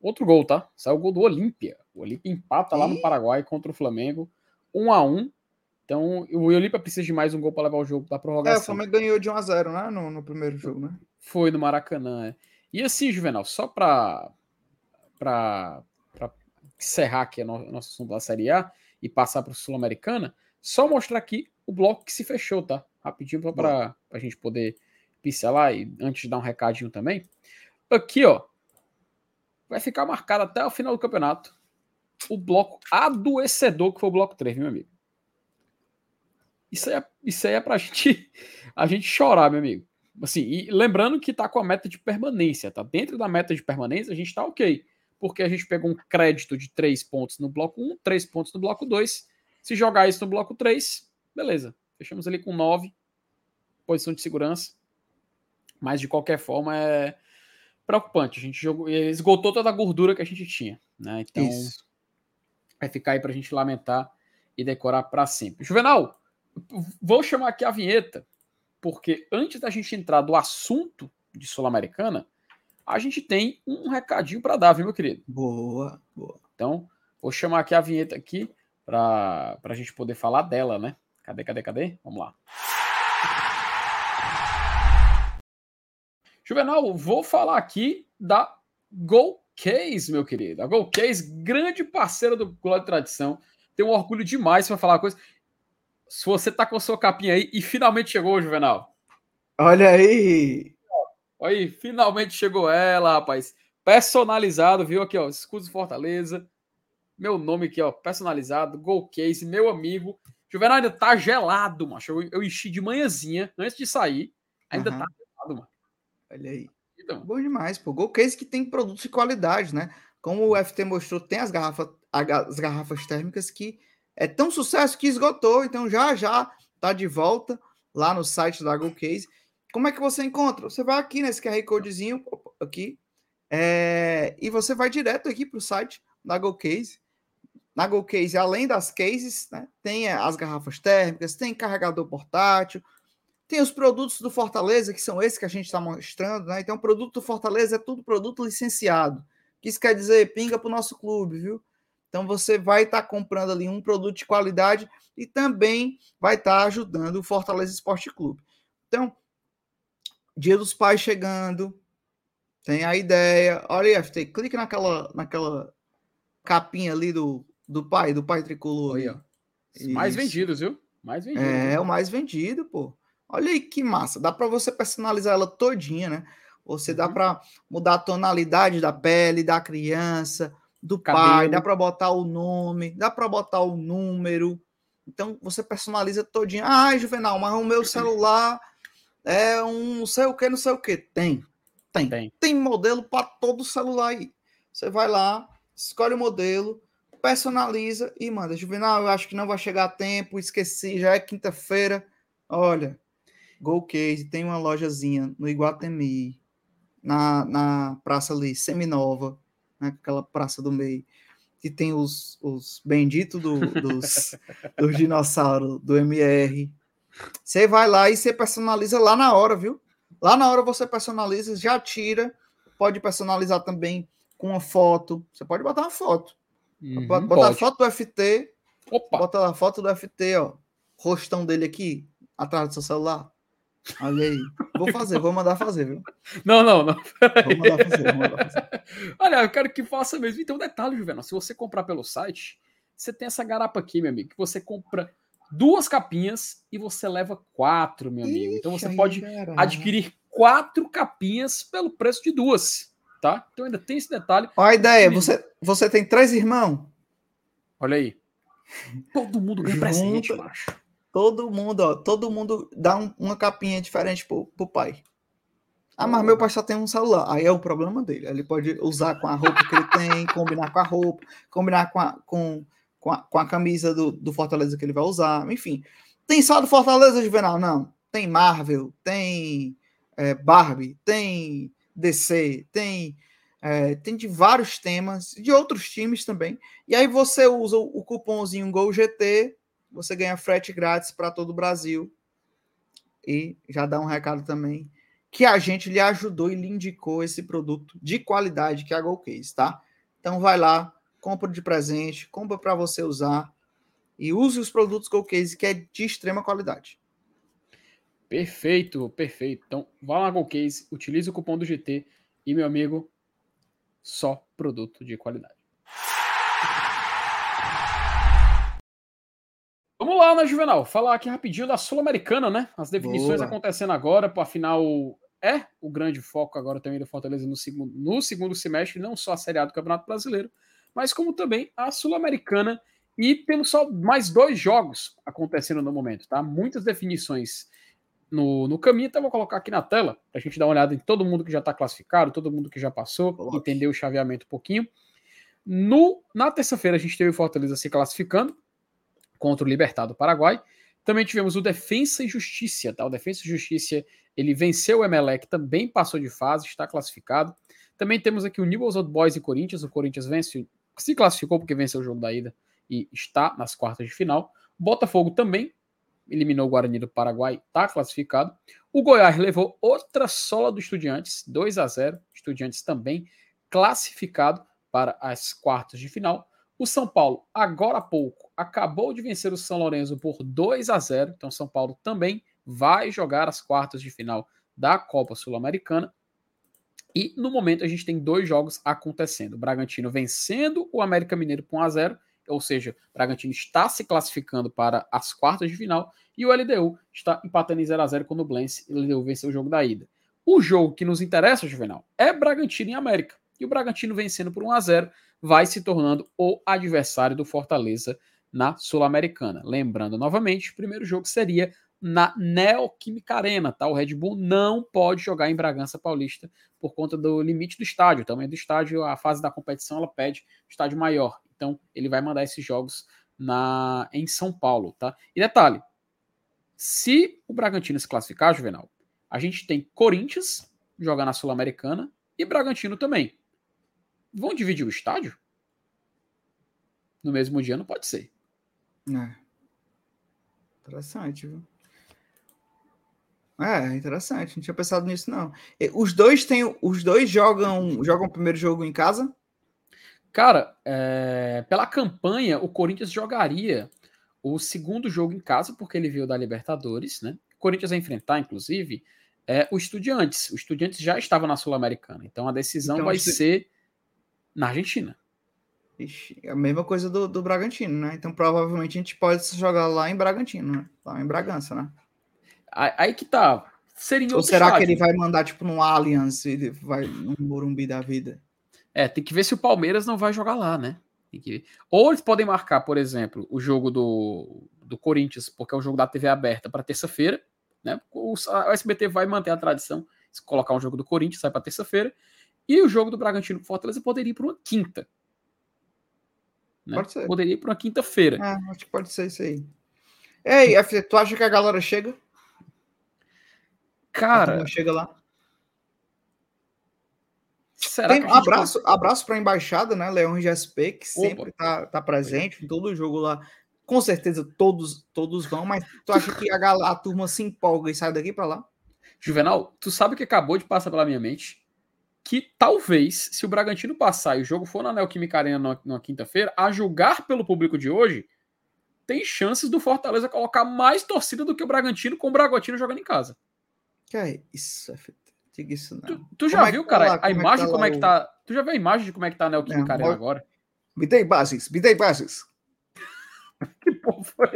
Outro gol, tá? Saiu o gol do Olímpia. O Olímpia empata e... lá no Paraguai contra o Flamengo. 1 um a 1 um. Então, o Olímpia precisa de mais um gol para levar o jogo da prorrogação. É, o Flamengo ganhou de 1 a 0 né? No, no primeiro jogo, né? Foi no Maracanã, é. E assim, Juvenal, só para para encerrar aqui o nosso assunto da Série A e passar para o Sul-Americana, só mostrar aqui o bloco que se fechou, tá? Rapidinho para a gente poder pincelar e antes de dar um recadinho também. Aqui, ó, vai ficar marcado até o final do campeonato o bloco adoecedor que foi o bloco 3, meu amigo. Isso aí é, isso aí é pra gente, a gente chorar, meu amigo. Assim, e lembrando que tá com a meta de permanência, tá? Dentro da meta de permanência, a gente tá ok. Porque a gente pegou um crédito de 3 pontos no bloco 1, 3 pontos no bloco 2. Se jogar isso no bloco 3, beleza. Fechamos ali com 9. Posição de segurança. Mas de qualquer forma é preocupante. A gente jogou, esgotou toda a gordura que a gente tinha. Né? Então Isso. vai ficar aí para a gente lamentar e decorar para sempre. Juvenal, vou chamar aqui a vinheta, porque antes da gente entrar do assunto de Sul-Americana, a gente tem um recadinho para dar, viu, meu querido? Boa, boa. Então, vou chamar aqui a vinheta aqui para a gente poder falar dela, né? Cadê, cadê, cadê? Vamos lá. Juvenal, vou falar aqui da Go Case, meu querido. A Go Case, grande parceira do Glória de Tradição. Tenho um orgulho demais para falar uma coisa. Se você tá com a sua capinha aí e finalmente chegou, Juvenal. Olha aí. Olha aí, finalmente chegou ela, rapaz. Personalizado, viu aqui, ó, escudo Fortaleza. Meu nome aqui, ó, personalizado, Go Case, meu amigo. Juvenal ainda tá gelado, macho. Eu, eu enchi de manhãzinha antes de sair. Ainda uhum. tá gelado, mano. Olha aí. Então. Bom demais, pô. Gol Case que tem produtos de qualidade, né? Como o FT mostrou, tem as garrafas, as garrafas térmicas que é tão sucesso que esgotou. Então já já tá de volta lá no site da Go Case. Como é que você encontra? Você vai aqui nesse QR Codezinho aqui é, e você vai direto aqui para o site da Go Case. Na Go Case, além das cases, né, tem as garrafas térmicas, tem carregador portátil, tem os produtos do Fortaleza, que são esses que a gente está mostrando, né? Então, produto do Fortaleza é tudo produto licenciado. Que isso quer dizer, pinga para o nosso clube, viu? Então, você vai estar tá comprando ali um produto de qualidade e também vai estar tá ajudando o Fortaleza Esporte Clube. Então, Dia dos Pais chegando, tem a ideia. Olha aí, FT, clique naquela, naquela capinha ali do, do pai, do pai tricolor. Aí, ó. Mais vendidos, viu? Mais vendido. É, o mais vendido, pô. Olha aí que massa. Dá para você personalizar ela todinha, né? Você dá uhum. para mudar a tonalidade da pele da criança, do Cabelo. pai, dá para botar o nome, dá para botar o número. Então você personaliza todinha. Ah, Juvenal, mas o meu celular é um não sei o que, não sei o que. Tem. Tem. Tem, Tem modelo para todo celular aí. Você vai lá, escolhe o modelo, personaliza e manda. Juvenal, eu acho que não vai chegar a tempo, esqueci, já é quinta-feira. Olha, Go Case tem uma lojazinha no Iguatemi, na, na praça ali, Seminova, né, aquela praça do meio, que tem os, os benditos do, dos, dos dinossauros do MR. Você vai lá e você personaliza lá na hora, viu? Lá na hora você personaliza, já tira. Pode personalizar também com uma foto. Você pode botar uma foto. Uhum, botar pode. foto do FT, Opa. Bota a foto do FT, ó. Rostão dele aqui, atrás do seu celular. Olha aí. Vou fazer, vou mandar fazer, viu? Não, não, não. Vou mandar fazer, vou mandar fazer. Olha, eu quero que faça mesmo. Então, detalhe, Juvenal, se você comprar pelo site, você tem essa garapa aqui, meu amigo, que você compra duas capinhas e você leva quatro, meu amigo. Então você pode adquirir quatro capinhas pelo preço de duas, tá? Então ainda tem esse detalhe. Olha a ideia, você, você tem três irmãos? Olha aí. Todo mundo ganha presente, macho. Todo mundo, ó, todo mundo dá um, uma capinha diferente pro, pro pai. Ah, mas meu pai só tem um celular. Aí é o problema dele. Ele pode usar com a roupa que ele tem, combinar com a roupa, combinar com a, com, com a, com a camisa do, do Fortaleza que ele vai usar. Enfim. Tem só do Fortaleza, Juvenal? Não. Tem Marvel, tem é, Barbie, tem DC, tem, é, tem de vários temas, de outros times também. E aí você usa o, o cupomzinho GOLGT você ganha frete grátis para todo o Brasil. E já dá um recado também que a gente lhe ajudou e lhe indicou esse produto de qualidade que é a Golcase, tá? Então vai lá, compra de presente, compra para você usar e use os produtos Golcase que é de extrema qualidade. Perfeito, perfeito. Então vá lá Golcase, utilize o cupom do GT e meu amigo, só produto de qualidade. Vamos lá, né, Juvenal? Falar aqui rapidinho da Sul-Americana, né? As definições Boa. acontecendo agora, para afinal é o grande foco agora também do Fortaleza no segundo, no segundo semestre, não só a Série A do Campeonato Brasileiro, mas como também a Sul-Americana. E temos só mais dois jogos acontecendo no momento, tá? Muitas definições no, no caminho, então vou colocar aqui na tela, para a gente dar uma olhada em todo mundo que já está classificado, todo mundo que já passou, Coloque. entender o chaveamento um pouquinho. No, na terça-feira a gente teve o Fortaleza se classificando, contra o Libertado Paraguai. Também tivemos o Defensa e Justiça, tá? O Defensa e Justiça, ele venceu o Emelec, também passou de fase, está classificado. Também temos aqui o Newell's Old Boys e Corinthians. O Corinthians vence, se classificou porque venceu o jogo da ida e está nas quartas de final. Botafogo também eliminou o Guarani do Paraguai, está classificado. O Goiás levou outra sola do Estudiantes, 2 a 0. Estudiantes também classificado para as quartas de final. O São Paulo, agora há pouco, acabou de vencer o São Lourenço por 2 a 0. Então, São Paulo também vai jogar as quartas de final da Copa Sul-Americana. E no momento a gente tem dois jogos acontecendo. O Bragantino vencendo o América Mineiro por 1 a 0, ou seja, o Bragantino está se classificando para as quartas de final e o LDU está empatando em 0 a 0 com o Nublense. O LDU venceu o jogo da ida. O jogo que nos interessa, Juvenal, é Bragantino e América. E o Bragantino vencendo por 1 a 0 vai se tornando o adversário do Fortaleza na Sul-Americana. Lembrando novamente, o primeiro jogo seria na Neoquímica Arena, tá? O Red Bull não pode jogar em Bragança Paulista por conta do limite do estádio, também do estádio, a fase da competição ela pede estádio maior. Então, ele vai mandar esses jogos na em São Paulo, tá? E detalhe, se o Bragantino se classificar, Juvenal, a gente tem Corinthians jogar na Sul-Americana e Bragantino também. Vão dividir o estádio? No mesmo dia não pode ser. É. Interessante, viu? É, interessante. Não tinha pensado nisso, não. Os dois têm. Os dois jogam, jogam o primeiro jogo em casa? Cara, é, pela campanha, o Corinthians jogaria o segundo jogo em casa, porque ele veio da Libertadores, né? O Corinthians vai enfrentar, inclusive, é, o Estudiantes. O Estudiantes já estava na Sul-Americana. Então a decisão então, vai ser na Argentina. Ixi, é a mesma coisa do, do Bragantino, né? Então provavelmente a gente pode jogar lá em Bragantino, né? Lá em Bragança, né? Aí que tá. Seria Ou será estádio. que ele vai mandar tipo no Allianz e vai no Morumbi da vida? É, tem que ver se o Palmeiras não vai jogar lá, né? Que... Ou eles podem marcar, por exemplo, o jogo do, do Corinthians, porque é o jogo da TV aberta para terça-feira, né? O, a SBT vai manter a tradição, se colocar um jogo do Corinthians, sai para terça-feira. E o jogo do Bragantino com Fortaleza poderia ir para uma quinta. Né? Pode ser. Poderia ir para uma quinta-feira. É, acho que pode ser isso aí. Ei, F, tu acha que a galera chega? Cara. Chega lá. Será Tem, que abraço, pode... abraço para a embaixada, né? Leão GSP, que sempre está tá presente em todo jogo lá. Com certeza todos todos vão, mas tu acha que a, a turma se empolga e sai daqui para lá? Juvenal, tu sabe o que acabou de passar pela minha mente? Que talvez, se o Bragantino passar e o jogo for na Neoquímica Arena na, na quinta-feira, a julgar pelo público de hoje, tem chances do Fortaleza colocar mais torcida do que o Bragantino com o Bragantino jogando em casa. Que é isso, FT? Diga isso não. Tu, tu já é viu, tá cara, lá? a Como é imagem tá como é que o- tá. Tu já viu a imagem de como é que tá a Neoquímica É, Arena agora? Me dê bases, me dê bases. Que porra foi?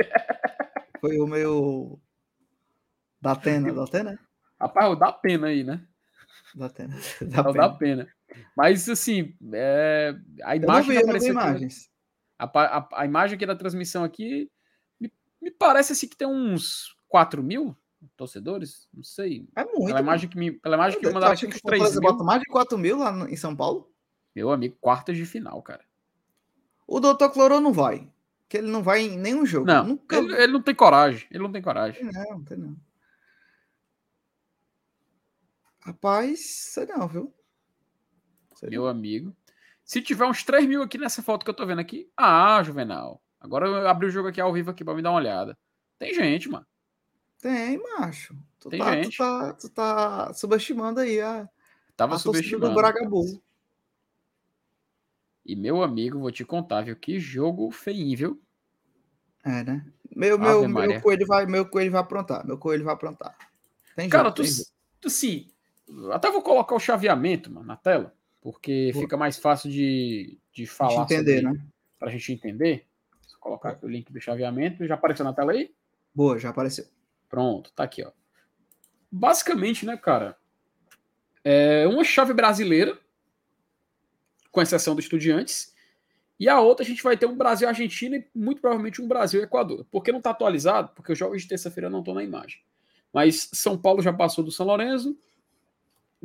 Foi o meu. Da Atena, da Atena? Rapaz, dá pena aí, né? Atena. Da Dá, dá pena. pena. Mas assim, é, a Eu não imagem vi, que eu não apareceu aqui- imagens. A, pa- a- a imagem aqui da transmissão aqui me, me parece assim que tem uns 4 mil torcedores, não sei. É muito. Pela imagem que me, pela imagem que me Tu mandaram aqui, que uns o 3 Fortaleza mil. bota mais de 4 mil lá no- em São Paulo? Meu amigo, quartas de final, cara. O Doutor Cloro não vai. Que ele não vai em nenhum jogo. Não, Nunca. ele, ele não tem coragem. Ele não tem coragem. Não, tem não. Rapaz, sei não, viu? Sei Meu amigo. Se tiver uns 3 mil aqui nessa foto que eu tô vendo aqui. Ah, Juvenal. Agora eu abri o jogo aqui ao vivo aqui pra me dar uma olhada. Tem gente, mano. Tem, macho. Tu, Tem tá, tu, gente. tá, tu tá subestimando aí a, Tava a torcida do subestimando. Bragabu. E meu amigo, vou te contar, viu? Que jogo feio, viu? É, né? Meu, meu, meu, coelho vai, meu coelho vai aprontar. Meu coelho vai aprontar. Tem Cara, jogo, tu, tu assim, até vou colocar o chaveamento, mano, na tela, porque fica mais fácil de, de falar entender, sobre, né? pra gente entender. Vou colocar aqui o link do chaveamento, já apareceu na tela aí? Boa, já apareceu. Pronto, tá aqui, ó. Basicamente, né, cara, é uma chave brasileira, com exceção do Estudiantes, e a outra a gente vai ter um Brasil e Argentina muito provavelmente um Brasil e Equador. Por que não tá atualizado? Porque os jogos de terça-feira não estão na imagem. Mas São Paulo já passou do São Lourenço.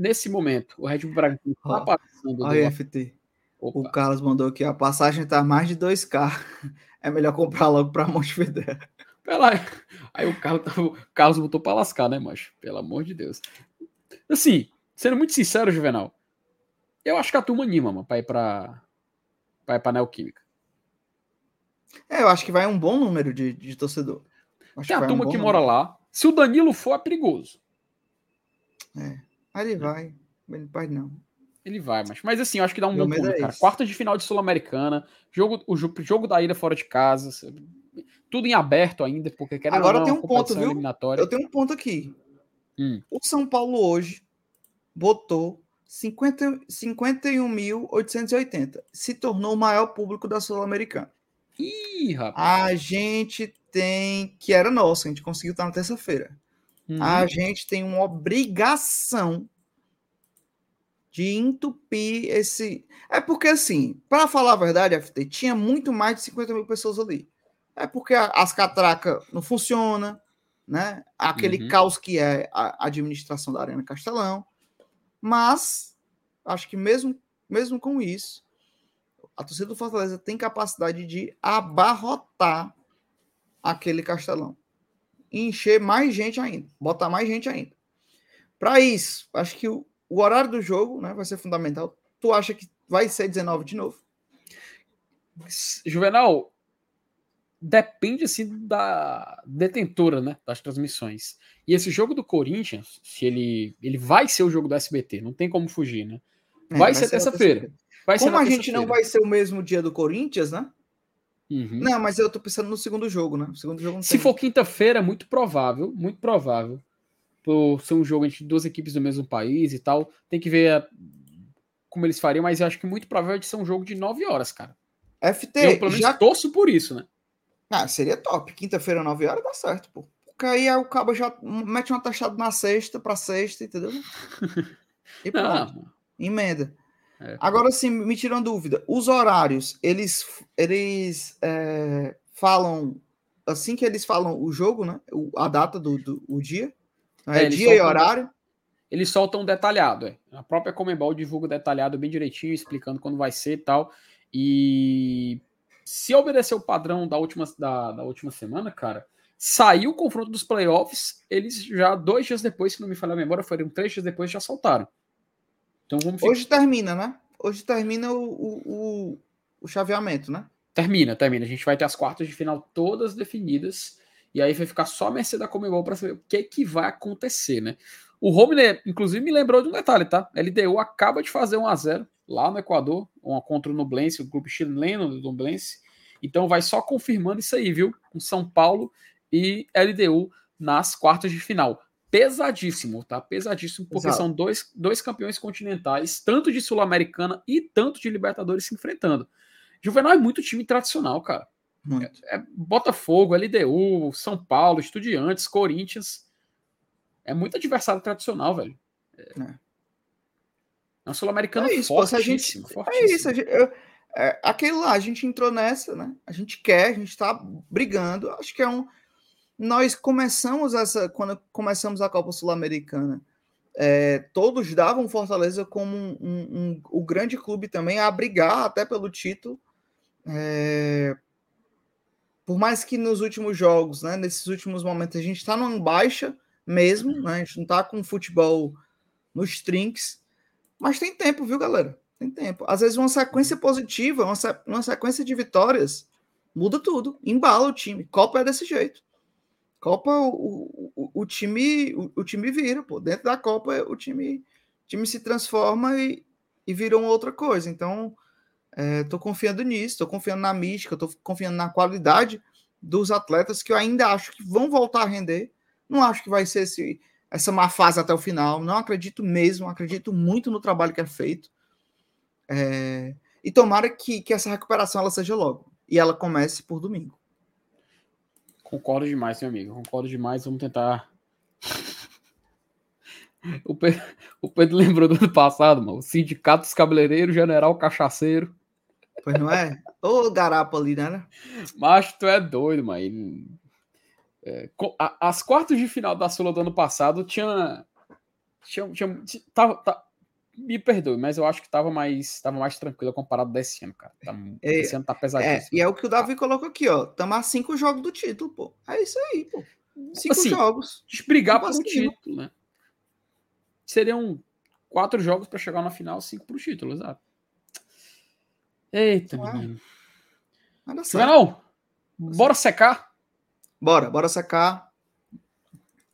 Nesse momento, o Red Bull Bragantino Ó, tá passando do... Olha aí, FT. O Opa, Carlos mandou aqui, a passagem tá mais de 2K. É melhor comprar logo pra Montevidéu. pela... Aí o Carlos, o Carlos botou pra lascar, né, macho? Pelo amor de Deus. Assim, sendo muito sincero, Juvenal, eu acho que a turma anima, mano, pra ir pra, ir pra Neoquímica. É, eu acho que vai um bom número de, de torcedor. Acho Tem a vai um turma bom que número. mora lá. Se o Danilo for, é perigoso. Aí ele vai. Ele pode não. Ele vai, mas, mas assim, eu acho que dá um Meu bom pulo, é cara. de final de Sul-Americana, jogo, o jo- jogo da ida fora de casa, tudo em aberto ainda, porque querendo Agora não, tem uma um ponto, viu? Eu tenho um ponto aqui. Hum. O São Paulo hoje botou 50 51.880. Se tornou o maior público da Sul-Americana. Ih, rapaz. A gente tem. Que era nosso, a gente conseguiu estar na terça-feira. Uhum. A gente tem uma obrigação de entupir esse. É porque, assim, para falar a verdade, FT, tinha muito mais de 50 mil pessoas ali. É porque as catracas não funcionam, né? Aquele Uhum. caos que é a administração da Arena Castelão. Mas, acho que mesmo, mesmo com isso, a torcida do Fortaleza tem capacidade de abarrotar aquele Castelão. Encher mais gente ainda, botar mais gente ainda. Para isso, acho que o, o horário do jogo né, vai ser fundamental. Tu acha que vai ser 19 de novo? Juvenal, depende assim da detentora, né, das transmissões. E esse jogo do Corinthians, se ele ele vai ser o jogo do SBT, não tem como fugir, né? É, Vai ser na terça-feira. Ser Como a gente não vai ser o mesmo dia do Corinthians, né? Uhum. Não, mas eu tô pensando no segundo jogo, né? O segundo jogo Se tem. for quinta-feira, é muito provável, muito provável, por ser um jogo entre duas equipes do mesmo país e tal. Tem que ver a- como eles fariam, mas eu acho que muito provável de ser um jogo de 9 horas, cara. FT, eu, pelo menos, já... torço por isso, né? Ah, seria top. Quinta-feira, 9 horas, dá certo, pô. Porque aí o cabo já mete uma taxada na sexta pra sexta, entendeu? E pronto. Não, Emenda. É. Agora sim, me tira uma dúvida. Os horários, eles, eles é, falam assim que eles falam o jogo, né? A data do, do o dia. É, É, dia e horário. eles soltam detalhado, é. A própria Comembol divulga detalhado bem direitinho, explicando quando vai ser e tal. E se obedecer o padrão da última, da, da última semana, cara, saiu o confronto dos playoffs, eles já dois dias depois, se não me falha a memória, foram três dias depois, já soltaram. Então vamos ficar. Hoje termina, né? Hoje termina o, o, o, o chaveamento, né? Termina, termina. A gente vai ter as quartas de final todas definidas. E aí vai ficar só a mercê da Comebol para saber o que, que vai acontecer, né? O Romney, inclusive, me lembrou de um detalhe, tá? LDU acaba de fazer 1 a 0 lá no Equador, uma contra o Nublense, o grupo chileno do Nublense. Então vai só confirmando isso aí, viu? Com São Paulo e LDU nas quartas de final. Pesadíssimo, tá? Pesadíssimo, porque Exato. são dois, dois campeões continentais, tanto de Sul-Americana e tanto de Libertadores se enfrentando. Juvenal é muito time tradicional, cara. É, é, Botafogo, LDU, São Paulo, Estudiantes, Corinthians. É muito adversário tradicional, velho. É, é. é um sul-americano é fortíssimo, gente, fortíssimo. É isso, gente, eu, é, aquele lá, a gente entrou nessa, né? A gente quer, a gente tá brigando. Acho que é um. Nós começamos essa. Quando começamos a Copa Sul-Americana, é, todos davam Fortaleza como um, um, um, o grande clube também a brigar até pelo título. É, por mais que nos últimos jogos, né, nesses últimos momentos, a gente está numa baixa mesmo, né, a gente não está com futebol nos trinks, mas tem tempo, viu, galera? Tem tempo. Às vezes uma sequência positiva, uma, uma sequência de vitórias, muda tudo, embala o time. Copa é desse jeito. Copa, o, o, o time o, o, time vira, pô. Dentro da Copa, o time, time se transforma e, e vira uma outra coisa. Então, é, confiando nisso, estou confiando na mística, estou confiando na qualidade dos atletas que eu ainda acho que vão voltar a render. Não acho que vai ser esse, essa má fase até o final. Não acredito mesmo, acredito muito no trabalho que é feito. É, e tomara que, que essa recuperação ela seja logo. E ela comece por domingo. Concordo demais, meu amigo. Concordo demais. Vamos tentar. o, Pedro, o Pedro lembrou do ano passado, mano. O Sindicato dos Cabeleireiros, General Cachaceiro. Pois não é? Ô garapa ali, né? Mas tu é doido, mãe. É, as quartas de final da Sula do ano passado tinha. tinha, tinha tava, tava, me perdoe, mas eu acho que tava mais, tava mais tranquilo comparado desse ano, cara. Tá, é, esse ano tá pesadíssimo. É, e é o que o Davi colocou aqui, ó. Tamo a cinco jogos do título, pô. É isso aí, pô. Cinco assim, jogos. Brigar um título, né? Seriam quatro jogos para chegar na final, cinco pro título, exato. Eita, Ué. menino. Não, bora secar? Bora, bora secar.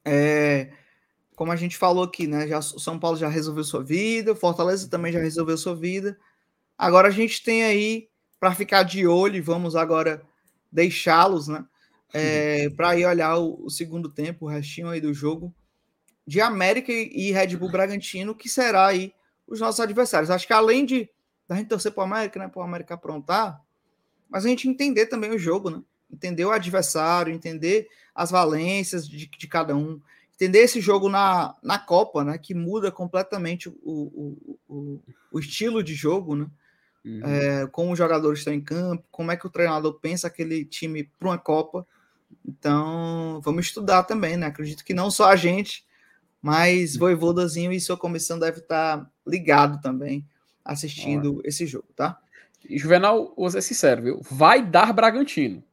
É, como a gente falou aqui, né? Já, São Paulo já resolveu sua vida, Fortaleza também já resolveu sua vida. Agora a gente tem aí para ficar de olho e vamos agora deixá-los, né? É, para ir olhar o, o, segundo tempo, o restinho aí do jogo de América e Red Bull Bragantino, que será aí os nossos adversários. Acho que além de da gente torcer para o América, né? Para o América aprontar, mas a gente entender também o jogo, né? Entender o adversário, entender as valências de, de cada um, entender esse jogo na, na Copa, né? Que muda completamente o, o, o, o estilo de jogo, né? Uhum. É, como os jogadores estão em campo, como é que o treinador pensa aquele time para uma Copa. Então, vamos estudar também, né? Acredito que não só a gente, mas uhum. Voivodazinho e sua comissão deve estar ligado também assistindo esse jogo, tá? E Juvenal, vou ser sincero, viu? Vai dar Bragantino.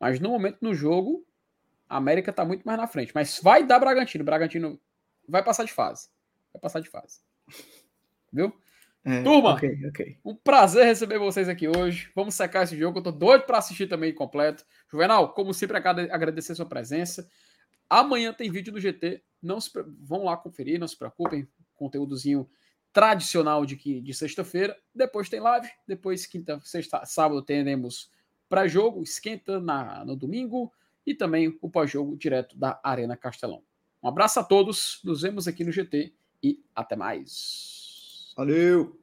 Mas no momento no jogo, a América tá muito mais na frente. Mas vai dar Bragantino. Bragantino vai passar de fase. Vai passar de fase. Viu? É, Turma, okay, okay. um prazer receber vocês aqui hoje. Vamos secar esse jogo. Eu tô doido para assistir também completo. Juvenal, como sempre, agradecer sua presença. Amanhã tem vídeo do GT. Não se, vão lá conferir, não se preocupem. Conteúdozinho tradicional de, que, de sexta-feira. Depois tem live. Depois, quinta, sexta, sábado, teremos pré-jogo, esquenta na, no domingo e também o pós-jogo direto da Arena Castelão. Um abraço a todos, nos vemos aqui no GT e até mais. Valeu!